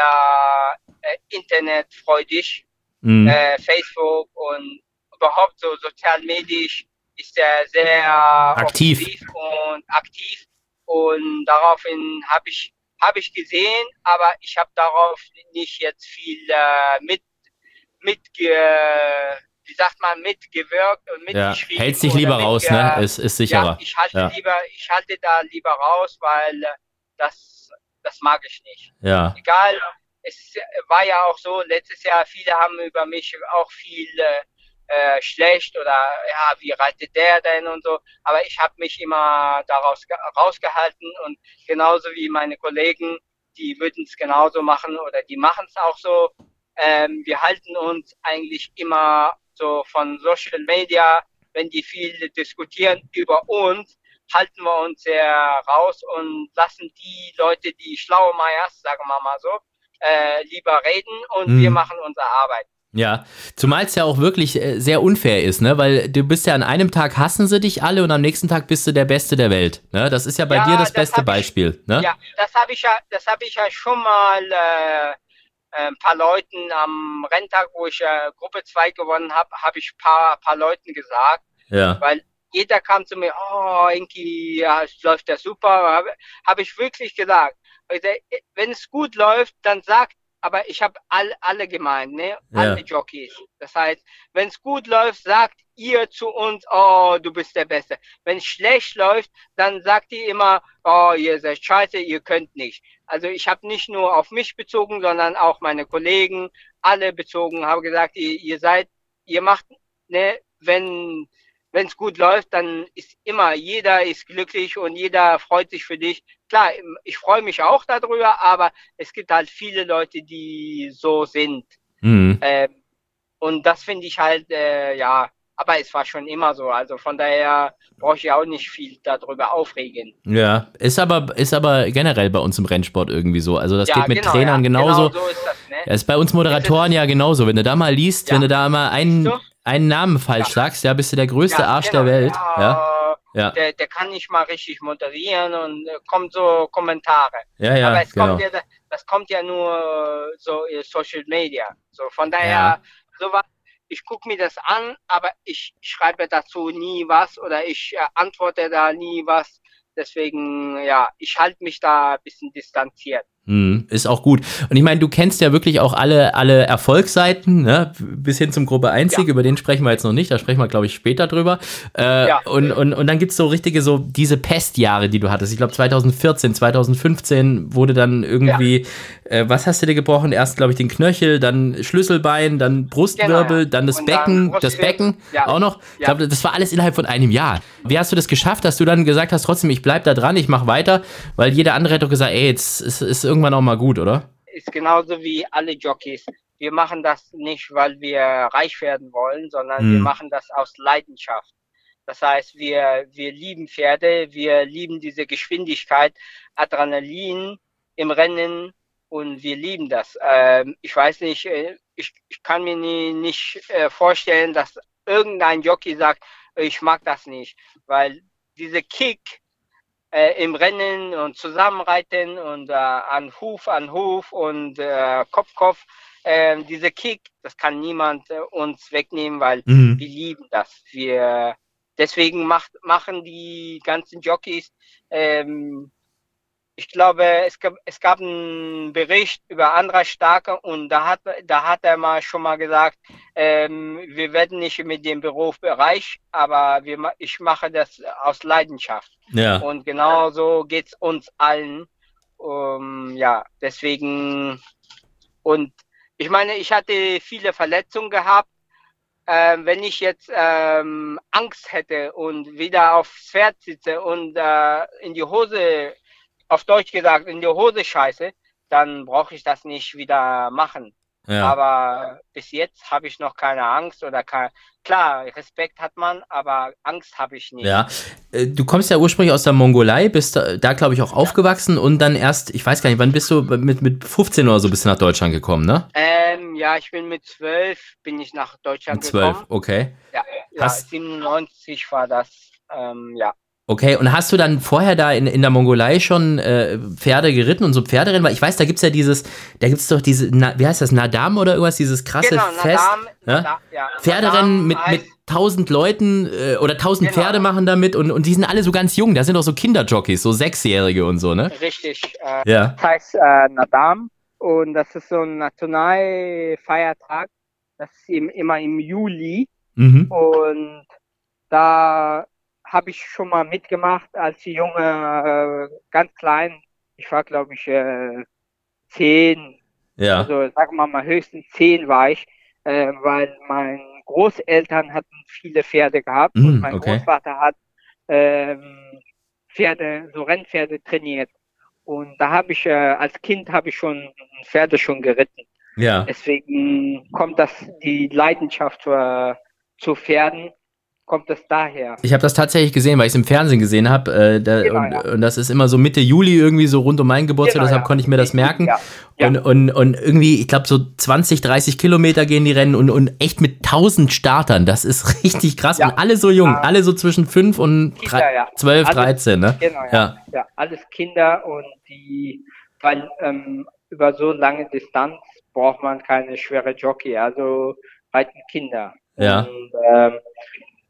äh, internetfreudig Mhm. Äh, Facebook und überhaupt so sozialmedisch ist er sehr Aktiv. offensiv und aktiv. Und daraufhin habe ich habe ich gesehen, aber ich habe darauf nicht jetzt viel äh, mit mit wie sagt man mitgewirkt und Ja, mitgeschrieben. hältst dich lieber raus, ne? Ist, ist sicherer. ja, ich halte Ja. lieber, ich halte da lieber raus, weil äh, das, das mag ich nicht. Ja. Egal, es war ja auch so, letztes Jahr, viele haben über mich auch viel äh, schlecht oder ja, wie reitet der denn und so, aber ich habe mich immer daraus ge- rausgehalten und genauso wie meine Kollegen, die würden es genauso machen oder die machen es auch so. Ähm, wir halten uns eigentlich immer so von Social Media, wenn die viel diskutieren über uns, halten wir uns sehr raus und lassen die Leute, die schlaue Meiers, sagen wir mal so, äh, lieber reden und Mhm. wir machen unsere Arbeit. Ja, zumal es ja auch wirklich äh, sehr unfair ist, ne? Weil du bist ja an einem Tag hassen sie dich alle und am nächsten Tag bist du der Beste der Welt. Ne? Das ist ja bei Ja, dir das, das beste ich- Beispiel. Ne? Ja, das habe ich ja, das habe ich ja schon mal äh, ein paar Leuten am Renntag, wo ich äh, Gruppe 2 gewonnen habe, habe ich paar, paar Leuten gesagt, Ja. weil jeder kam zu mir, oh, Inki, ja, es läuft ja super, habe hab ich wirklich gesagt. Wenn es gut läuft, dann sagt, aber ich habe all, alle gemeint, ne? Alle Jockeys. Das heißt, wenn es gut läuft, sagt ihr zu uns, oh, du bist der Beste. Wenn es schlecht läuft, dann sagt ihr immer, oh, ihr seid scheiße, ihr könnt nicht. Also ich habe nicht nur auf mich bezogen, sondern auch meine Kollegen, alle bezogen, habe gesagt, ihr, ihr seid, ihr macht, ne, wenn wenn es gut läuft, dann ist immer jeder ist glücklich und jeder freut sich für dich. Klar, ich freue mich auch darüber, aber es gibt halt viele Leute, die so sind. Mhm. Ähm, und das finde ich halt, äh, ja, aber es war schon immer so. Also von daher brauche ich auch nicht viel darüber aufregen. Ja, ist aber, ist aber generell bei uns im Rennsport irgendwie so. Also das ja, geht mit genau, Trainern ja, genauso. Genau so ist das, ne? Ja, ist bei uns Moderatoren ja genauso. Wenn du da mal liest, Ja. wenn du da mal einen. Einen Namen falsch sagst, ja, bist du der größte Ja, Arsch genau, der Welt. Ja, Ja, ja, Der, der kann nicht mal richtig moderieren und äh, kommt so Kommentare. ja, ja aber es genau. kommt ja, das kommt ja nur so in Social Media. So von daher, Ja. so was, ich gucke mir das an, aber ich schreibe dazu nie was oder ich äh, antworte da nie was. Deswegen, ja, ich halte mich da ein bisschen distanziert. Hm, ist auch gut. Und ich meine, du kennst ja wirklich auch alle, alle Erfolgsseiten, ne? bis hin zum Gruppe 1 Sieg, Ja. über den sprechen wir jetzt noch nicht, da sprechen wir, glaube ich, später drüber. Äh, Ja. und, und, und dann gibt's so richtige, so diese Pestjahre, die du hattest. Ich glaube, 2014, 2015 wurde dann irgendwie, äh, was hast du dir gebrochen? Erst, glaube ich, den Knöchel, dann Schlüsselbein, dann Brustwirbel, Genau, ja. dann das Und dann Becken, das Brustwirbel, Becken ja. auch noch. Ich Ja. glaube, das war alles innerhalb von einem Jahr. Wie hast du das geschafft, dass du dann gesagt hast, trotzdem, ich bleib da dran, ich mache weiter, weil jeder andere hätte doch gesagt, ey, jetzt ist, ist irgendwann auch mal gut, oder? Ist genauso wie alle Jockeys. Wir machen das nicht, weil wir reich werden wollen, sondern Hm. wir machen das aus Leidenschaft. Das heißt, wir, wir lieben Pferde, wir lieben diese Geschwindigkeit, Adrenalin im Rennen und wir lieben das. Ähm, ich weiß nicht, äh, ich, ich kann mir nie, nicht äh, vorstellen, dass irgendein Jockey sagt, ich mag das nicht, weil diese Kick äh, im Rennen und zusammenreiten und äh, an Huf an Huf und äh, Kopf Kopf, äh, diese Kick, das kann niemand äh, uns wegnehmen, weil Mhm. wir lieben das. Wir deswegen macht, machen die ganzen Jockeys. Ähm, ich glaube, es gab, es gab einen Bericht über Andra Starke und da hat, da hat er mal schon mal gesagt, ähm, wir werden nicht mit dem Beruf reich, aber wir, ich mache das aus Leidenschaft. Ja. Und genau so geht's uns allen. Um, ja, deswegen. Und ich meine, ich hatte viele Verletzungen gehabt. Ähm, wenn ich jetzt ähm, Angst hätte und wieder aufs Pferd sitze und äh, in die Hose, auf Deutsch gesagt, in die Hose scheiße, dann brauche ich das nicht wieder machen. ja. Aber bis jetzt habe ich noch keine Angst oder kein, klar, Respekt hat man, aber Angst habe ich nicht. Ja, Äh, du kommst ja ursprünglich aus der Mongolei, bist da, da glaube ich, auch aufgewachsen und dann erst, ich weiß gar nicht, wann bist du mit, mit 15 oder so bist du nach Deutschland gekommen, ne? Ähm, ja, ich bin mit zwölf bin ich nach Deutschland Mit 12, gekommen. okay. Ja, ja Hast- 97 war das. Ähm, ja. Okay, und hast du dann vorher da in, in der Mongolei schon äh, Pferde geritten und so Pferderennen? Weil ich weiß, da gibt's ja dieses, da gibt's doch diese, na, wie heißt das, Nadam oder irgendwas, dieses krasse Genau, Fest. Nadam, ja? Nadam, ja. Pferderennen Nadam mit, mit tausend Leuten äh, oder tausend Genau. Pferde machen damit und, und die sind alle so ganz jung. Da sind auch so Kinderjockeys, so Sechsjährige und so, ne? Richtig. Äh, Ja. Das heißt äh, Nadam und das ist so ein Nationalfeiertag. Das ist im, immer im Juli Mhm. und da habe ich schon mal mitgemacht als Junge, äh, ganz klein. Ich war glaube ich äh, zehn, Ja. also sagen wir mal höchstens zehn war ich, äh, weil meine Großeltern hatten viele Pferde gehabt Mm, und mein okay. Großvater hat ähm, Pferde, so Rennpferde trainiert. Und da habe ich, äh, als Kind habe ich schon Pferde schon geritten. Ja. Deswegen kommt das, die Leidenschaft äh, zu Pferden, kommt das daher. Ich habe das tatsächlich gesehen, weil ich es im Fernsehen gesehen habe. Äh, da, Genau, und, ja. und das ist immer so Mitte Juli irgendwie so rund um meinen Geburtstag, Genau, deshalb ja. konnte ich mir das merken. Ja. Und, und, und irgendwie, ich glaube, so 20, 30 Kilometer gehen die Rennen und, und echt mit 1000 Startern. Das ist richtig krass. Und alle so jung, Ja. alle so zwischen 5 und Kinder, drei- ja. 12, Alle- 13, ne? Genau, ja. Ja. ja. alles Kinder und die, weil ähm, über so lange Distanz braucht man keine schwere Jockey, also reiten Kinder. Ja. Und, ähm,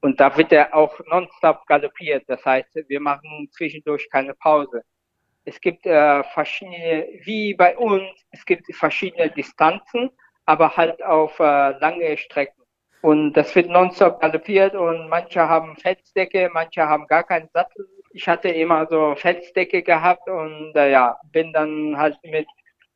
und da wird er auch nonstop galoppiert. Das heißt, wir machen zwischendurch keine Pause. Es gibt äh, verschiedene, wie bei uns, es gibt verschiedene Distanzen, aber halt auf äh, lange Strecken. Und das wird nonstop galoppiert und manche haben Felsdecke, manche haben gar keinen Sattel. Ich hatte immer so Felsdecke gehabt und äh, ja, bin dann halt mit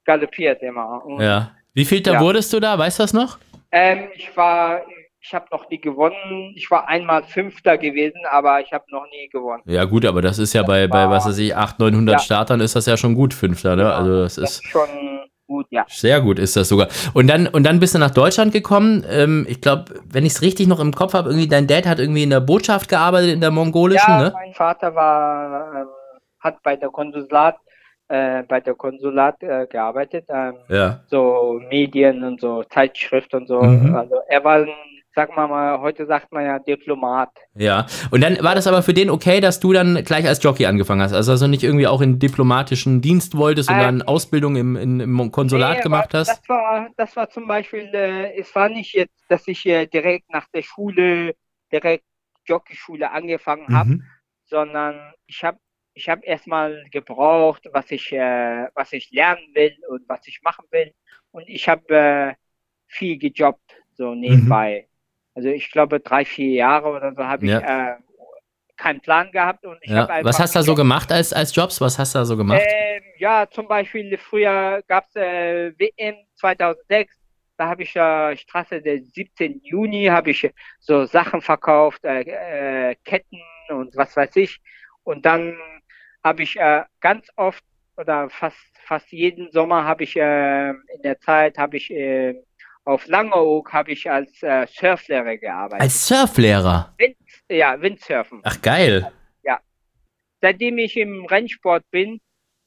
galoppiert immer. Und, Ja. Wie viel da Ja. wurdest du da? Weißt du das noch? Ähm, ich war, ich habe noch nie gewonnen. Ich war einmal Fünfter gewesen, aber ich habe noch nie gewonnen. Ja, gut, aber das ist ja bei, bei was weiß ich, 800, 900 Ja. Startern ist das ja schon gut, Fünfter, ne? Also, das Das ist. ist schon gut, ja. Sehr gut ist das sogar. Und dann, und dann bist du nach Deutschland gekommen. Ähm, ich glaube, wenn ich es richtig noch im Kopf habe, irgendwie dein Dad hat irgendwie in der Botschaft gearbeitet, in der mongolischen, Ja, ne? mein Vater war, ähm, hat bei der Konsulat, äh, bei der Konsulat äh, gearbeitet, ähm, Ja. so Medien und so Zeitschrift und so. Mhm. Also er war, ein, sag mal mal, heute sagt man ja Diplomat. Ja. Und dann war das aber für den okay, dass du dann gleich als Jockey angefangen hast. Also, also nicht irgendwie auch in diplomatischen Dienst wolltest und Ähm, dann Ausbildung im, in, im Konsulat Nee, gemacht hast? Das war, das war zum Beispiel, äh, es war nicht jetzt, dass ich äh, direkt nach der Schule, direkt Jockeyschule angefangen habe, Mhm. sondern ich habe ich hab erstmal gebraucht, was ich, äh, was ich lernen will und was ich machen will. Und ich habe äh, viel gejobbt, so nebenbei. Also ich glaube drei, vier Jahre oder so habe ich Ja. äh, keinen Plan gehabt. Und ich Ja. hab einfach Was hast du da so gemacht als, als Jobs? Was hast du da so gemacht? Ähm, ja, zum Beispiel früher gab es äh, WM 2006. Da habe ich äh, Straße der 17. Juni habe ich so Sachen verkauft, äh, äh, Ketten und was weiß ich. Und dann habe ich äh, ganz oft oder fast fast jeden Sommer habe ich äh, in der Zeit habe ich äh, auf Langeoog habe ich als äh, Surflehrer gearbeitet. Als Surflehrer. Wind, ja, Windsurfen. Ach, geil. seitdem ich im Rennsport bin,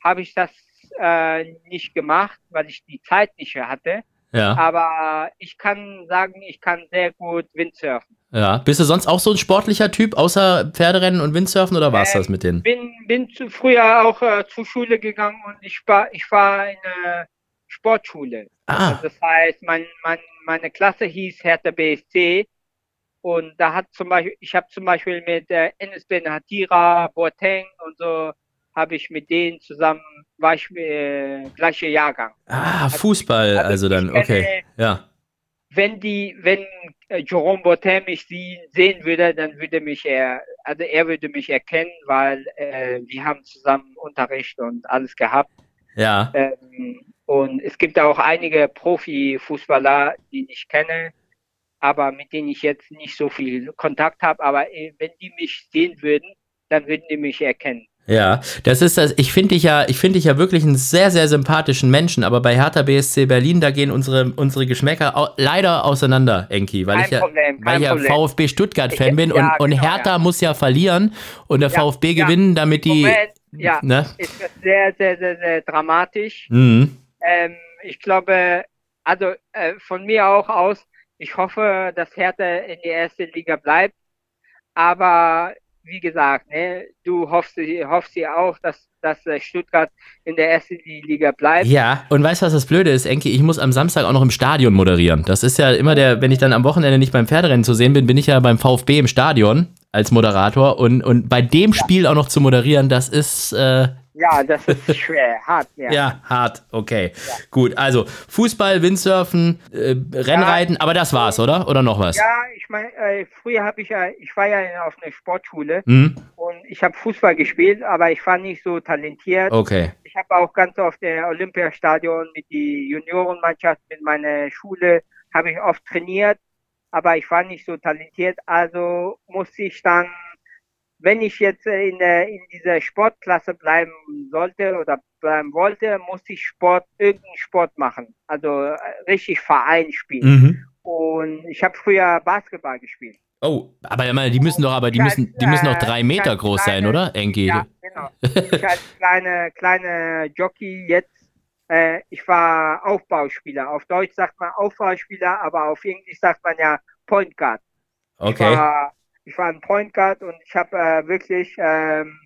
habe ich das äh, nicht gemacht, weil ich die Zeit nicht hatte. Ja. Aber ich kann sagen, ich kann sehr gut Windsurfen. Ja. Bist du sonst auch so ein sportlicher Typ, außer Pferderennen und Windsurfen oder war's Ähm, das mit denen? Bin, bin zu, früher auch äh, zur Schule gegangen und ich war, ich war in einer Sportschule. Ah, Also das heißt, mein, mein, meine Klasse hieß Hertha BSC und da hat zum Beispiel, ich habe zum Beispiel mit äh, Enes Ben Hatira, Boateng und so, habe ich mit denen zusammen, war ich äh, gleiche Jahrgang. ah, Fußball, also also dann, ich kenne- okay. Ja. Wenn die, wenn äh, Jerome Boateng mich sehen würde, dann würde mich er, also er würde mich erkennen, weil äh, wir haben zusammen Unterricht und alles gehabt. Ja. Ähm, und es gibt auch einige Profifußballer, die ich kenne, aber mit denen ich jetzt nicht so viel Kontakt habe. Aber äh, wenn die mich sehen würden, dann würden die mich erkennen. Ja, das ist das. Ich finde dich ja, ich finde dich ja wirklich einen sehr, sehr sympathischen Menschen, aber bei Hertha BSC Berlin, da gehen unsere, unsere Geschmäcker au leider auseinander, Enki, weil Kein ich ja, Problem, weil ich ja. VfB Stuttgart-Fan Ich- bin ja, und, und genau, Hertha ja. muss ja verlieren und der VfB gewinnen, damit die. Moment, ja, Ne? ist das sehr, sehr, sehr, sehr dramatisch. Mhm. Ähm, ich glaube, also äh, von mir auch aus, ich hoffe, dass Hertha in die erste Liga bleibt. Aber wie gesagt, ne, du hoffst, hoffst ja auch, dass, dass äh, Stuttgart in der ersten Liga bleibt. Ja, und weißt du, was das Blöde ist, Enki? Ich muss am Samstag auch noch im Stadion moderieren. Das ist ja immer der, wenn ich dann am Wochenende nicht beim Pferderennen zu sehen bin, bin ich ja beim VfB im Stadion als Moderator. Und, und bei dem Spiel auch noch zu moderieren, das ist. Äh, ja, das ist schwer, hart, ja. Ja, hart, okay. Ja. Gut, also Fußball, Windsurfen, äh, Rennreiten, ja, aber das war's, oder? Oder noch was? Ja, ich meine, äh, früher habe ich ja, ich war ja auf einer Sportschule mhm. und ich habe Fußball gespielt, aber ich war nicht so talentiert. Okay. Ich habe auch ganz oft der Olympiastadion mit die Juniorenmannschaft, mit meiner Schule, habe ich oft trainiert, aber ich war nicht so talentiert, also musste ich dann wenn ich jetzt in, in dieser Sportklasse bleiben sollte oder bleiben wollte, musste ich Sport, irgendeinen Sport machen. Also äh, richtig Verein spielen. Mhm. Und ich habe früher Basketball gespielt. Oh, aber die müssen doch, aber die müssen, die müssen doch drei Meter groß kleine, sein, oder? Enki. Ja, genau. Ich als kleine, kleine Jockey jetzt, äh, ich war Aufbauspieler. Auf Deutsch sagt man Aufbauspieler, aber auf Englisch sagt man ja Point Guard. Okay. Ich war ich war ein Point Guard und ich habe äh, wirklich, ähm,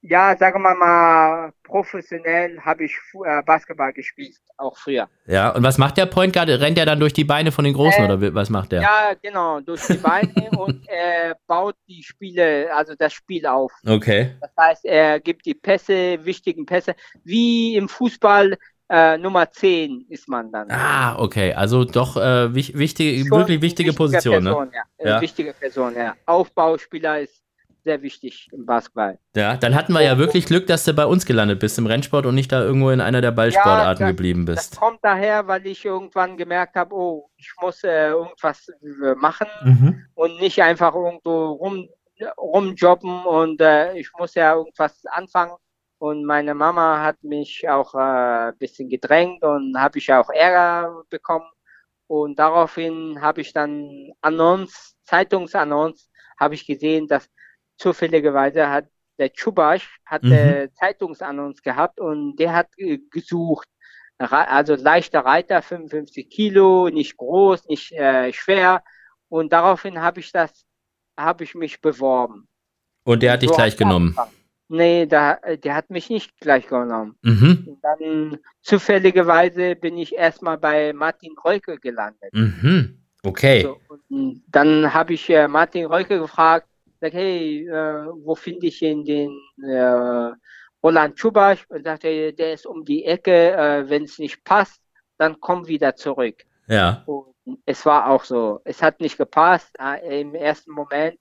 ja, sagen wir mal, professionell habe ich äh, Basketball gespielt, auch früher. Ja, und was macht der Point Guard? Rennt er dann durch die Beine von den Großen äh, oder was macht der? Ja, genau, durch die Beine und er baut die Spiele, also das Spiel auf. Okay. Das heißt, er gibt die Pässe, wichtigen Pässe, wie im Fußball äh, Nummer 10 ist man dann. Ah, okay. Also doch äh, wichtige, wirklich wichtige Position. Ne? Person, ne? ja. ja. Wichtige Person, ja. Aufbauspieler ist sehr wichtig im Basketball. Ja, dann hatten wir ja wirklich Glück, dass du bei uns gelandet bist im Rennsport und nicht da irgendwo in einer der Ballsportarten ja, das, geblieben bist. Das kommt daher, weil ich irgendwann gemerkt habe, oh, ich muss äh, irgendwas äh, machen mhm. und nicht einfach irgendwo rum, rumjobben und äh, ich muss ja irgendwas anfangen. Und meine Mama hat mich auch äh, ein bisschen gedrängt und habe ich auch Ärger bekommen. Und daraufhin habe ich dann Annons, Zeitungsannons, habe ich gesehen, dass zufälligerweise hat der Chubasch hat mhm. äh, Zeitungsannons gehabt und der hat äh, gesucht, also leichter Reiter, 55 Kilo, nicht groß, nicht äh, schwer. Und daraufhin habe ich das, habe ich mich beworben. Und der hat dich so gleich genommen. Angefangen. Nee, da, der hat mich nicht gleich genommen. Mhm. Dann zufälligerweise bin ich erstmal bei Martin Reuke gelandet. Mhm. Okay. So, dann habe ich äh, Martin Reuke gefragt, sag, hey, äh, wo finde ich ihn, den äh, Roland Schubasch? Und sagte, der ist um die Ecke, äh, wenn es nicht passt, dann komm wieder zurück. Ja. Und es war auch so. Es hat nicht gepasst äh, im ersten Moment.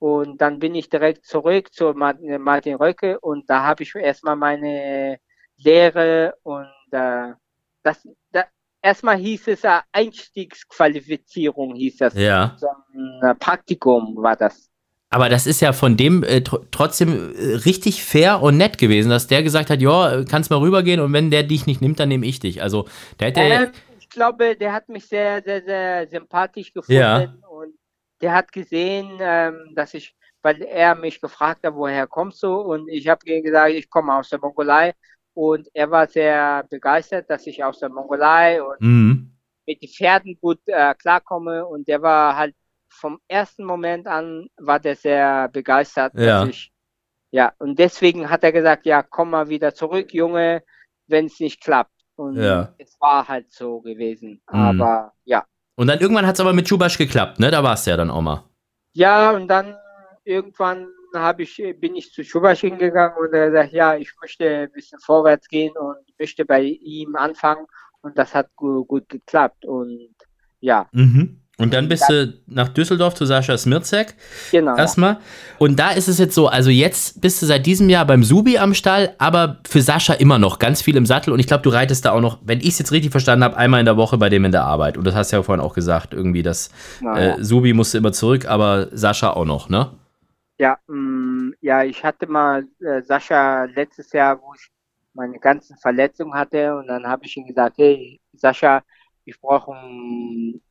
Und dann bin ich direkt zurück zu Martin Röcke und da habe ich erstmal meine Lehre und äh, das, da, erstmal hieß es äh, Einstiegsqualifizierung, hieß das. Ja. So ein äh, Praktikum war das. Aber das ist ja von dem äh, tr trotzdem äh, richtig fair und nett gewesen, dass der gesagt hat, ja, kannst mal rübergehen und wenn der dich nicht nimmt, dann nehme ich dich. Also der hätte. Ähm, ich glaube, der hat mich sehr, sehr, sehr sympathisch gefunden ja. Der hat gesehen, ähm, dass ich, weil er mich gefragt hat, woher kommst du? Und ich habe ihm gesagt, ich komme aus der Mongolei. Und er war sehr begeistert, dass ich aus der Mongolei und mhm. mit den Pferden gut äh, klarkomme. Und der war halt vom ersten Moment an, war der sehr begeistert, ja. dass ich, ja, und deswegen hat er gesagt, ja, komm mal wieder zurück, Junge, wenn es nicht klappt. Und ja. es war halt so gewesen. Mhm. Aber ja. Und dann irgendwann hat es aber mit Chubasch geklappt, ne? Da war es ja dann auch mal. Ja, und dann irgendwann ich, bin ich zu Chubasch hingegangen und er sagt, ja, ich möchte ein bisschen vorwärts gehen und möchte bei ihm anfangen. Und das hat gut, gut geklappt. Und ja. Mhm. Und dann bist du nach Düsseldorf zu Sascha Smirzek. Genau. Erstmal. Und da ist es jetzt so, also jetzt bist du seit diesem Jahr beim Subi am Stall, aber für Sascha immer noch ganz viel im Sattel. Und ich glaube, du reitest da auch noch, wenn ich es jetzt richtig verstanden habe, einmal in der Woche bei dem in der Arbeit. Und das hast du ja vorhin auch gesagt, irgendwie, dass naja. äh, Subi musste immer zurück, aber Sascha auch noch, ne? Ja, mh, mm, ja, ich hatte mal äh, Sascha letztes Jahr, wo ich meine ganzen Verletzungen hatte. Und dann habe ich ihm gesagt, hey, Sascha, ich brauche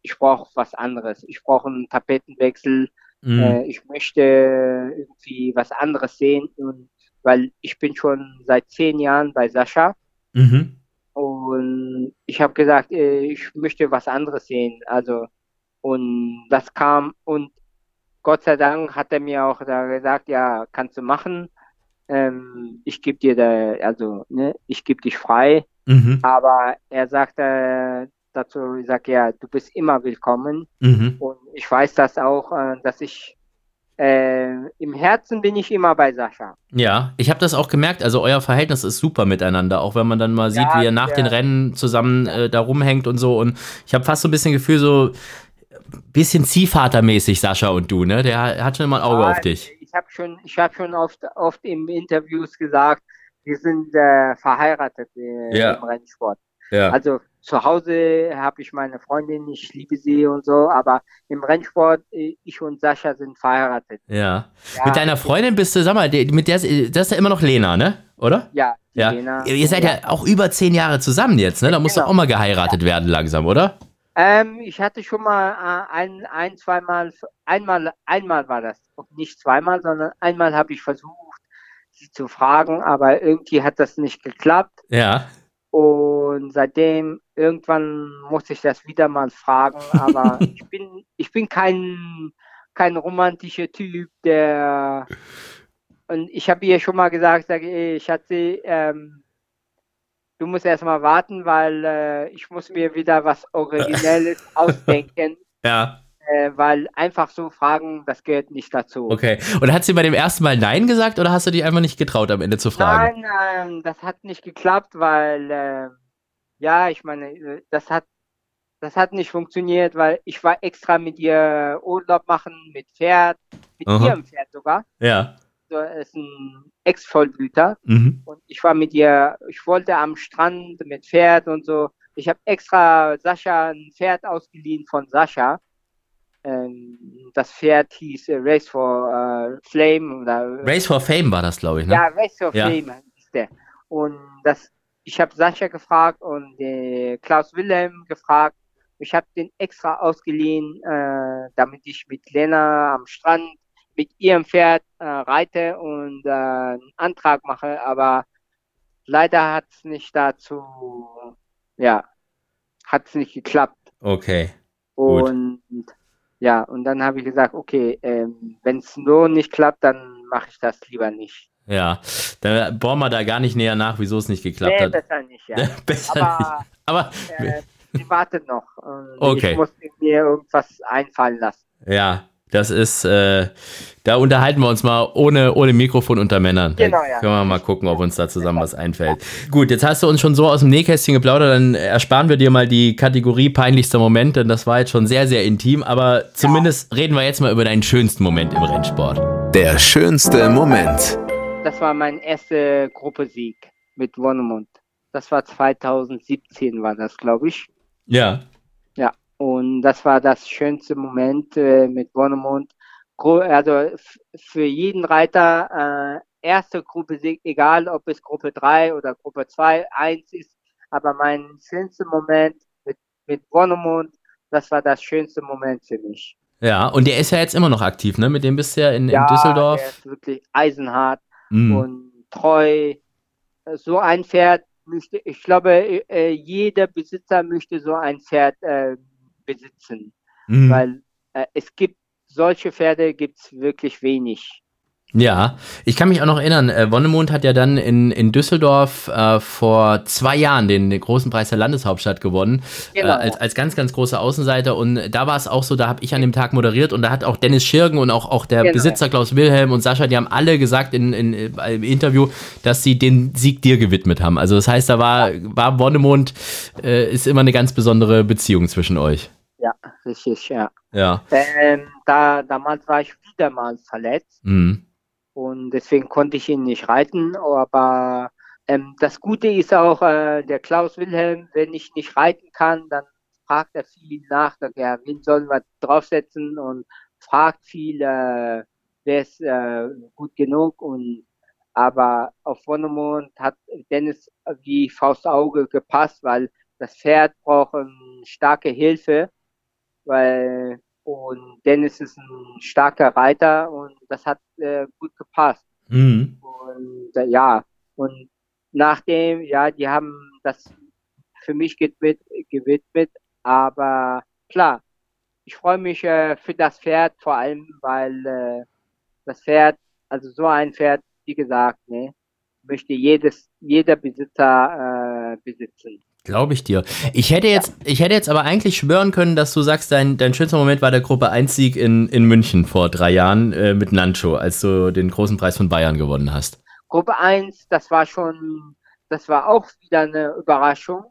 ich brauche was anderes. Ich brauche einen Tapetenwechsel. Mhm. Äh, ich möchte irgendwie was anderes sehen, und, weil ich bin schon seit zehn Jahren bei Sascha. Mhm. Und ich habe gesagt, äh, ich möchte was anderes sehen. Also und das kam und Gott sei Dank hat er mir auch da gesagt, ja, kannst du machen. Ähm, ich gebe dir da, also, ne, ich gebe dich frei. Mhm. Aber er sagte dazu, sag, ja, du bist immer willkommen. Mhm. Und ich weiß das auch, äh, dass ich äh, im Herzen bin ich immer bei Sascha. Ja, ich habe das auch gemerkt. Also euer Verhältnis ist super miteinander, auch wenn man dann mal sieht, Ja, wie ihr nach der- den Rennen zusammen äh, da rumhängt und so. Und ich habe fast so ein bisschen Gefühl, so bisschen Ziehvatermäßig, Sascha und du, ne? Der hat schon immer ein Auge Ja, auf dich. Ich habe schon, ich habe schon oft, oft in Interviews gesagt, wir sind äh, verheiratet äh, Ja. im Rennsport. Ja. Also zu Hause habe ich meine Freundin, ich liebe sie und so, aber im Rennsport, äh, ich und Sascha sind verheiratet. ja. Ja, Mit deiner Freundin bist du, sag mal, mit der, das ist ja immer noch Lena, ne? Oder? Ja, Ja. Lena. Ihr seid ja auch über zehn Jahre zusammen jetzt, ne? Da muss doch Genau. auch mal geheiratet werden langsam, oder? Ähm, ich hatte schon mal äh, ein, ein, zweimal, einmal, einmal war das, nicht zweimal, sondern einmal habe ich versucht, sie zu fragen, aber irgendwie hat das nicht geklappt. Ja. Und seitdem, irgendwann muss ich das wieder mal fragen, aber ich bin, ich bin kein, kein romantischer Typ, der, und ich habe ihr schon mal gesagt, sage ich, hatte, ähm, du musst erstmal warten, weil äh, ich muss mir wieder was Originelles ausdenken, Ja. Äh, weil einfach so fragen, das gehört nicht dazu. Okay. Und hat sie bei dem ersten Mal Nein gesagt oder hast du dich einfach nicht getraut, am Ende zu fragen? Nein, ähm, das hat nicht geklappt, weil äh, ja, ich meine, äh, das hat das hat nicht funktioniert, weil ich war extra mit ihr Urlaub machen mit Pferd, mit Aha. ihrem Pferd sogar. Ja. So, ist ein Ex-Vollblüter Mhm. und ich war mit ihr, ich wollte am Strand mit Pferd und so. Ich habe extra Sascha ein Pferd ausgeliehen von Sascha. Ähm, das Pferd hieß äh, Race for äh, Flame oder Race for Fame war das, glaube ich, ne? ja, Race of Ja. Fame ist der. Und das, ich habe Sascha gefragt und äh, Klaus Wilhelm gefragt. Ich habe den extra ausgeliehen, äh, damit ich mit Lena am Strand mit ihrem Pferd äh, reite und äh, einen Antrag mache. Aber leider hat es nicht dazu, ja, hat es nicht geklappt. Okay. Gut. Ja, und dann habe ich gesagt, okay, ähm, wenn es so nicht klappt, dann mache ich das lieber nicht. Ja. Da bohren wir da gar nicht näher nach, wieso es nicht geklappt nee, hat. besser nicht, ja. Besser Aber nicht. Aber äh, sie wartet noch. Und Okay. Ich muss mir irgendwas einfallen lassen. ja, das ist, äh, da unterhalten wir uns mal ohne, ohne Mikrofon unter Männern. Genau, ja. können wir mal gucken, ob uns da zusammen was einfällt. Gut, jetzt hast du uns schon so aus dem Nähkästchen geplaudert, dann ersparen wir dir mal die Kategorie peinlichster Moment, denn das war jetzt schon sehr, sehr intim, aber zumindest reden wir jetzt mal über deinen schönsten Moment im Rennsport. Der schönste Moment. Das war mein erster Gruppesieg mit Wonnemund. Das war 2017, war das, glaube ich. Ja. Ja, und das war das schönste Moment äh, mit Wonnemund. Gro also für jeden Reiter äh, erste Gruppe, Sieg, egal ob es Gruppe 3 oder Gruppe 2, 1 ist, aber mein schönster Moment mit, mit Wonnemund, das war das schönste Moment für mich. Ja, und der ist ja jetzt immer noch aktiv, ne? Mit dem bist du ja in, in Der Düsseldorf. ist wirklich eisenhart Mhm. und treu. So ein Pferd möchte, ich glaube, äh, jeder Besitzer möchte so ein Pferd äh, besitzen. Mhm. weil äh, es gibt solche Pferde gibt's wirklich wenig. Ja, ich kann mich auch noch erinnern, äh, Wonnemund hat ja dann in, in Düsseldorf äh, vor zwei Jahren den, den großen Preis der Landeshauptstadt gewonnen, Genau. äh, als, als ganz, ganz großer Außenseiter. Und da war es auch so, da habe ich an dem Tag moderiert und da hat auch Dennis Schirgen und auch, auch der Genau. Besitzer Klaus Wilhelm und Sascha, die haben alle gesagt in, in, äh, im Interview, dass sie den Sieg dir gewidmet haben. Also das heißt, da war, war Wonnemund, äh, ist immer eine ganz besondere Beziehung zwischen euch. Ja, richtig, ja. Ja. Ähm, da, damals war ich wieder mal verletzt Mhm. und deswegen konnte ich ihn nicht reiten. Aber ähm, das Gute ist auch, äh, der Klaus Wilhelm, wenn ich nicht reiten kann, dann fragt er viel nach, sagt er, wen sollen wir draufsetzen und fragt viel, äh, wer ist äh, gut genug und aber auf Wonnemund hat Dennis wie Faust Auge gepasst, weil das Pferd braucht eine starke Hilfe, weil und Dennis ist ein starker Reiter und das hat äh, gut gepasst. Mhm. Und äh, ja, und nachdem, ja, die haben das für mich gewidmet, gewidmet aber klar, ich freue mich äh, für das Pferd vor allem, weil äh, das Pferd, also so ein Pferd, wie gesagt, ne, möchte jedes, jeder Besitzer äh, besitzen. Glaube ich dir. Ich hätte jetzt, ich hätte jetzt aber eigentlich schwören können, dass du sagst, dein, dein schönster Moment war der Gruppe 1 Sieg in, in München vor drei Jahren äh, mit Nancho, als du den großen Preis von Bayern gewonnen hast. Gruppe 1, das war schon, das war auch wieder eine Überraschung.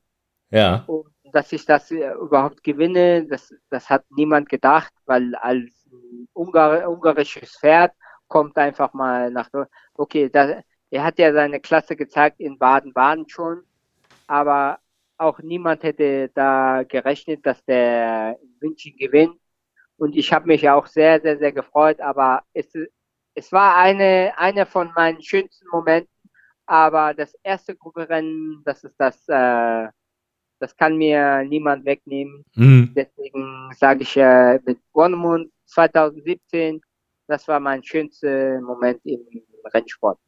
Ja. Und dass ich das äh, überhaupt gewinne, das, das hat niemand gedacht, weil als Ungar, ungarisches Pferd kommt einfach mal nach, okay, da, er hat ja seine Klasse gezeigt in Baden-Baden schon, aber auch niemand hätte da gerechnet, dass der München gewinnt. Und ich habe mich auch sehr, sehr, sehr gefreut, aber es, es war eine, eine von meinen schönsten Momenten. Aber das erste Grupperennen, das ist das, äh, das kann mir niemand wegnehmen. Mhm. Deswegen sage ich äh, mit Bornemund 2017, das war mein schönster Moment im Rennsport.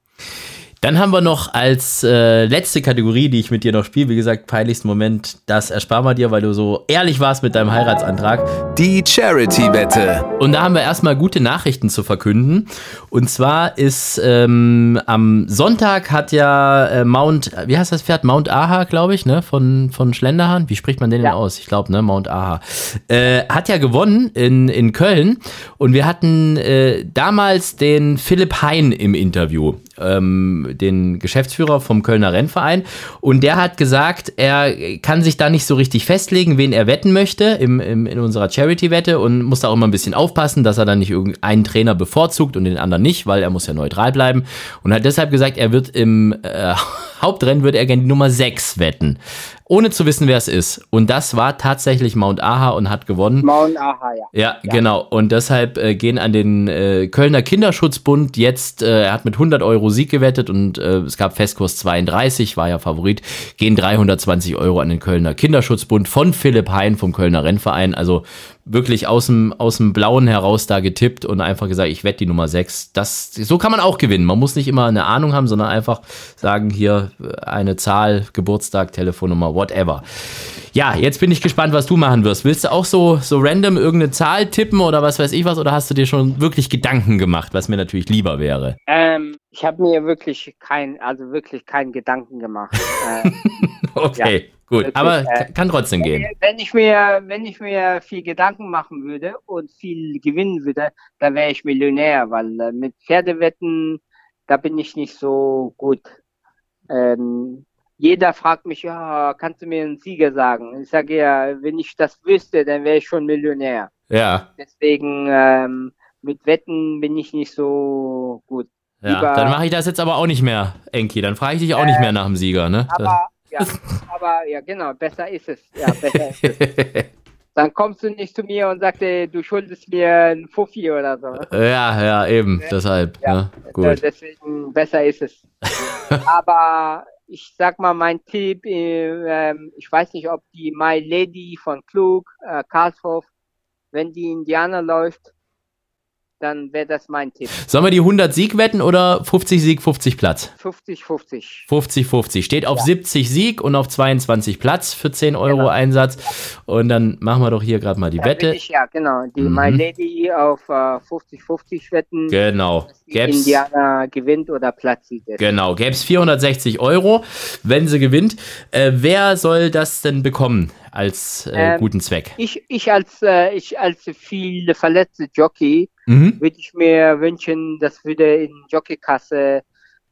Dann haben wir noch als äh, letzte Kategorie, die ich mit dir noch spiele, wie gesagt, peinlichsten Moment, das ersparen wir dir, weil du so ehrlich warst mit deinem Heiratsantrag. Die Charity-Wette. Und da haben wir erstmal gute Nachrichten zu verkünden. Und zwar ist ähm, am Sonntag hat ja äh, Mount, wie heißt das Pferd? Mount Aha, glaube ich, ne? Von, von Schlenderhahn. Wie spricht man den Ja. denn aus? Ich glaube, ne? Mount Aha. Äh, hat ja gewonnen in, in Köln. Und wir hatten äh, damals den Philipp Hein im Interview, ähm, den Geschäftsführer vom Kölner Rennverein. Und der hat gesagt, er kann sich da nicht so richtig festlegen, wen er wetten möchte im, im, in unserer Charity-Wette und muss da auch immer ein bisschen aufpassen, dass er dann nicht irgendeinen Trainer bevorzugt und den anderen nicht, weil er muss ja neutral bleiben. Und hat deshalb gesagt, er wird im äh, Hauptrennen würde er gerne die Nummer 6 wetten. Ohne zu wissen, wer es ist. Und das war tatsächlich Mount Aha und hat gewonnen. Mount Aha, ja. Ja, genau. Und deshalb äh, gehen an den äh, Kölner Kinderschutzbund jetzt, äh, er hat mit 100 Euro Sieg gewettet und äh, es gab Festkurs 32, war ja Favorit, gehen 320 Euro an den Kölner Kinderschutzbund von Philipp Hein vom Kölner Rennverein. Also wirklich aus dem, aus dem Blauen heraus da getippt und einfach gesagt, ich wette die Nummer 6. Das, so kann man auch gewinnen. Man muss nicht immer eine Ahnung haben, sondern einfach sagen, hier äh, eine Zahl, Geburtstag, Telefonnummer, whatever. Ja, jetzt bin ich gespannt, was du machen wirst. Willst du auch so, so random irgendeine Zahl tippen oder was weiß ich was? Oder hast du dir schon wirklich Gedanken gemacht, was mir natürlich lieber wäre? Ähm, ich habe mir wirklich kein, also wirklich keinen Gedanken gemacht. äh, Okay, gut. Wirklich, Aber äh, kann trotzdem gehen. wenn ich mir, wenn ich mir viel Gedanken machen würde und viel gewinnen würde, dann wäre ich Millionär, weil äh, mit Pferdewetten, da bin ich nicht so gut. Ähm, jeder fragt mich, ja, kannst du mir einen Sieger sagen? Ich sage ja, wenn ich das wüsste, dann wäre ich schon Millionär. Ja, Deswegen ähm, mit Wetten bin ich nicht so gut. ja. Lieber- Dann mache ich das jetzt aber auch nicht mehr, Enki. Dann frage ich dich auch nicht mehr nach dem Sieger, ne? Aber ja, aber ja, genau, besser ist es. Ja, besser ist es. Dann kommst du nicht zu mir und sagst, ey, du schuldest mir ein Fuffi oder so. ja, ja, eben. Deshalb. Ja. Ne? Äh, Gut. Deswegen besser ist es. Aber ich sag mal, mein Tipp, äh, ähm, ich weiß nicht, ob die My Lady von Klug, äh, Karlshof, wenn die Indianer läuft, dann wäre das mein Tipp. Sollen wir die 100 Sieg wetten oder 50 Sieg, 50 Platz? 50-50. 50-50. Steht auf 70 Sieg und auf 22 Platz für 10 Euro Genau. Einsatz. Und dann machen wir doch hier gerade mal die Da Wette. ich, ja, genau, die Mhm. My Lady auf äh, 50-50 wetten. Genau. Gäb's, Indianer gewinnt oder platziert ist. genau. Gäb's 460 Euro, wenn sie gewinnt. Äh, wer soll das denn bekommen als äh, Ähm, guten Zweck? Ich, ich als äh, ich als viele verletzte Jockey Mhm. würde ich mir wünschen, dass würde in Jockeykasse,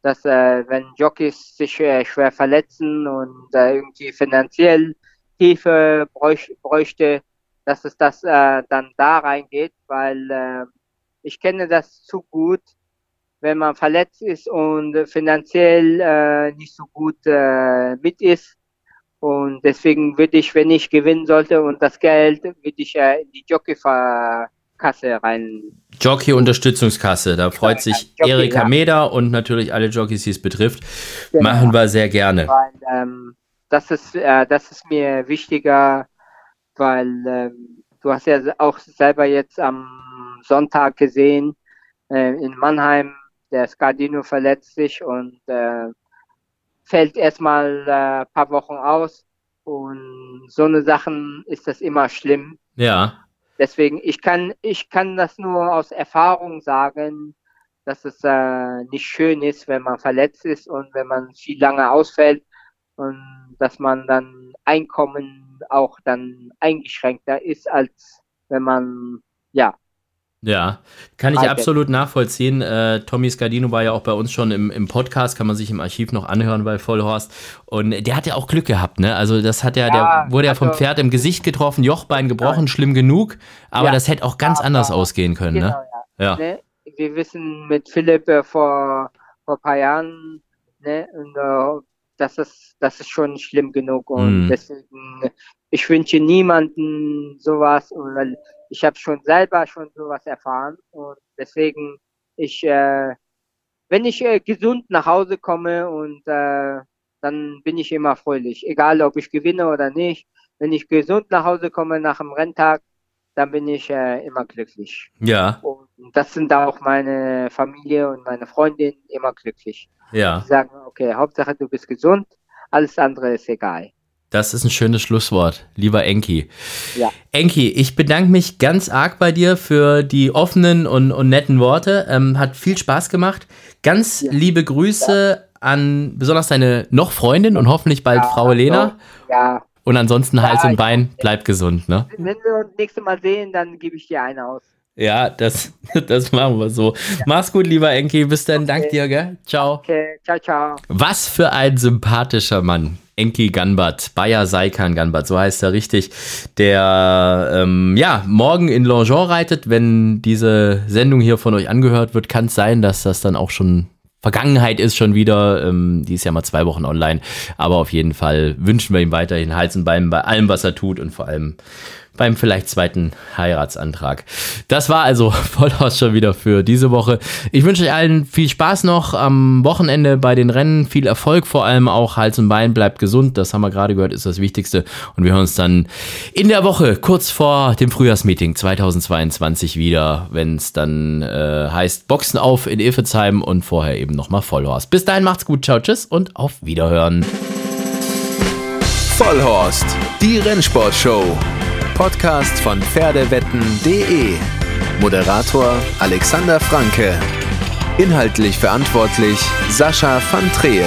dass äh, wenn Jockeys sich äh, schwer verletzen und äh, irgendwie finanziell Hilfe bräuch, bräuchte, dass es das äh, dann da reingeht, weil äh, ich kenne das zu gut, wenn man verletzt ist und finanziell äh, nicht so gut äh, mit ist. Und deswegen würde ich, wenn ich gewinnen sollte und das Geld, würde ich äh, in die Jockey-Kasse rein. Jockey-Unterstützungskasse. Da freut sich Jockey, Erika ja. Meder und natürlich alle Jockeys, die es betrifft. Genau. Machen wir sehr gerne. Weil ähm, das ist äh, das ist mir wichtiger, weil ähm, du hast ja auch selber jetzt am Sonntag gesehen äh, in Mannheim, der Scardino verletzt sich und äh, fällt erstmal äh, paar Wochen aus und so eine Sachen ist das immer schlimm. Ja. Deswegen, ich kann, ich kann das nur aus Erfahrung sagen, dass es äh, nicht schön ist, wenn man verletzt ist und wenn man viel lange ausfällt und dass man dann Einkommen auch dann eingeschränkter ist, als wenn man, ja, ja, kann ich absolut nachvollziehen. Äh, Tommy Scardino war ja auch bei uns schon im, im Podcast, kann man sich im Archiv noch anhören bei Vollhorst. Und der hat ja auch Glück gehabt, ne? Also das hat ja, ja der wurde ja vom also, Pferd im Gesicht getroffen, Jochbein gebrochen, ja. schlimm genug, aber ja. das hätte auch ganz anders ausgehen können, ne? genau, ne? Ja. Ne? Wir wissen mit Philipp äh, vor, vor ein paar Jahren, ne? Und, äh, das ist, das ist schon schlimm genug und mhm. deswegen, ich wünsche niemanden sowas, weil ich habe schon selber schon sowas erfahren und deswegen, ich, äh, wenn ich äh, gesund nach Hause komme und äh, dann bin ich immer fröhlich, egal ob ich gewinne oder nicht. Wenn ich gesund nach Hause komme nach dem Renntag, dann bin ich äh, immer glücklich. Ja. Und das sind auch meine Familie und meine Freundin immer glücklich. Ja. Die sagen, okay, Hauptsache du bist gesund, alles andere ist egal. Das ist ein schönes Schlusswort, lieber Enki. Ja. Enki, ich bedanke mich ganz arg bei dir für die offenen und, und netten Worte. Ähm, hat viel Spaß gemacht. Ganz ja. liebe Grüße ja. an besonders deine noch Freundin und hoffentlich bald ja, Frau Lena. Ja. Und ansonsten Hals und Bein, bleib gesund, ne? Wenn wir uns nächstes Mal sehen, dann gebe ich dir einen aus. Ja, das, das machen wir so. Ja. Mach's gut, lieber Enki. Bis dann. Okay. Dank dir, gell? Ciao. Okay, ciao, ciao. Was für ein sympathischer Mann. Enki Ganbat, Bayer Saikan Ganbat, so heißt er richtig, der ähm, ja morgen in Longeon reitet. Wenn diese Sendung hier von euch angehört wird, kann es sein, dass das dann auch schon Vergangenheit ist schon wieder. Ähm, die ist ja mal zwei Wochen online. Aber auf jeden Fall wünschen wir ihm weiterhin Hals und Bein bei allem, was er tut und vor allem beim vielleicht zweiten Heiratsantrag. Das war also Vollhaus schon wieder für diese Woche. Ich wünsche euch allen viel Spaß noch am Wochenende bei den Rennen, viel Erfolg vor allem auch, Hals und Bein, bleibt gesund, das haben wir gerade gehört, ist das Wichtigste und wir hören uns dann in der Woche kurz vor dem Frühjahrsmeeting 2022 wieder, wenn es dann äh, heißt Boxen auf in Efezheim und vorher eben nochmal Vollhorst. Bis dahin macht's gut, ciao, tschüss und auf Wiederhören. Vollhorst, die Rennsportshow. Podcast von Pferdewetten.de. Moderator Alexander Franke. Inhaltlich verantwortlich Sascha van Treel.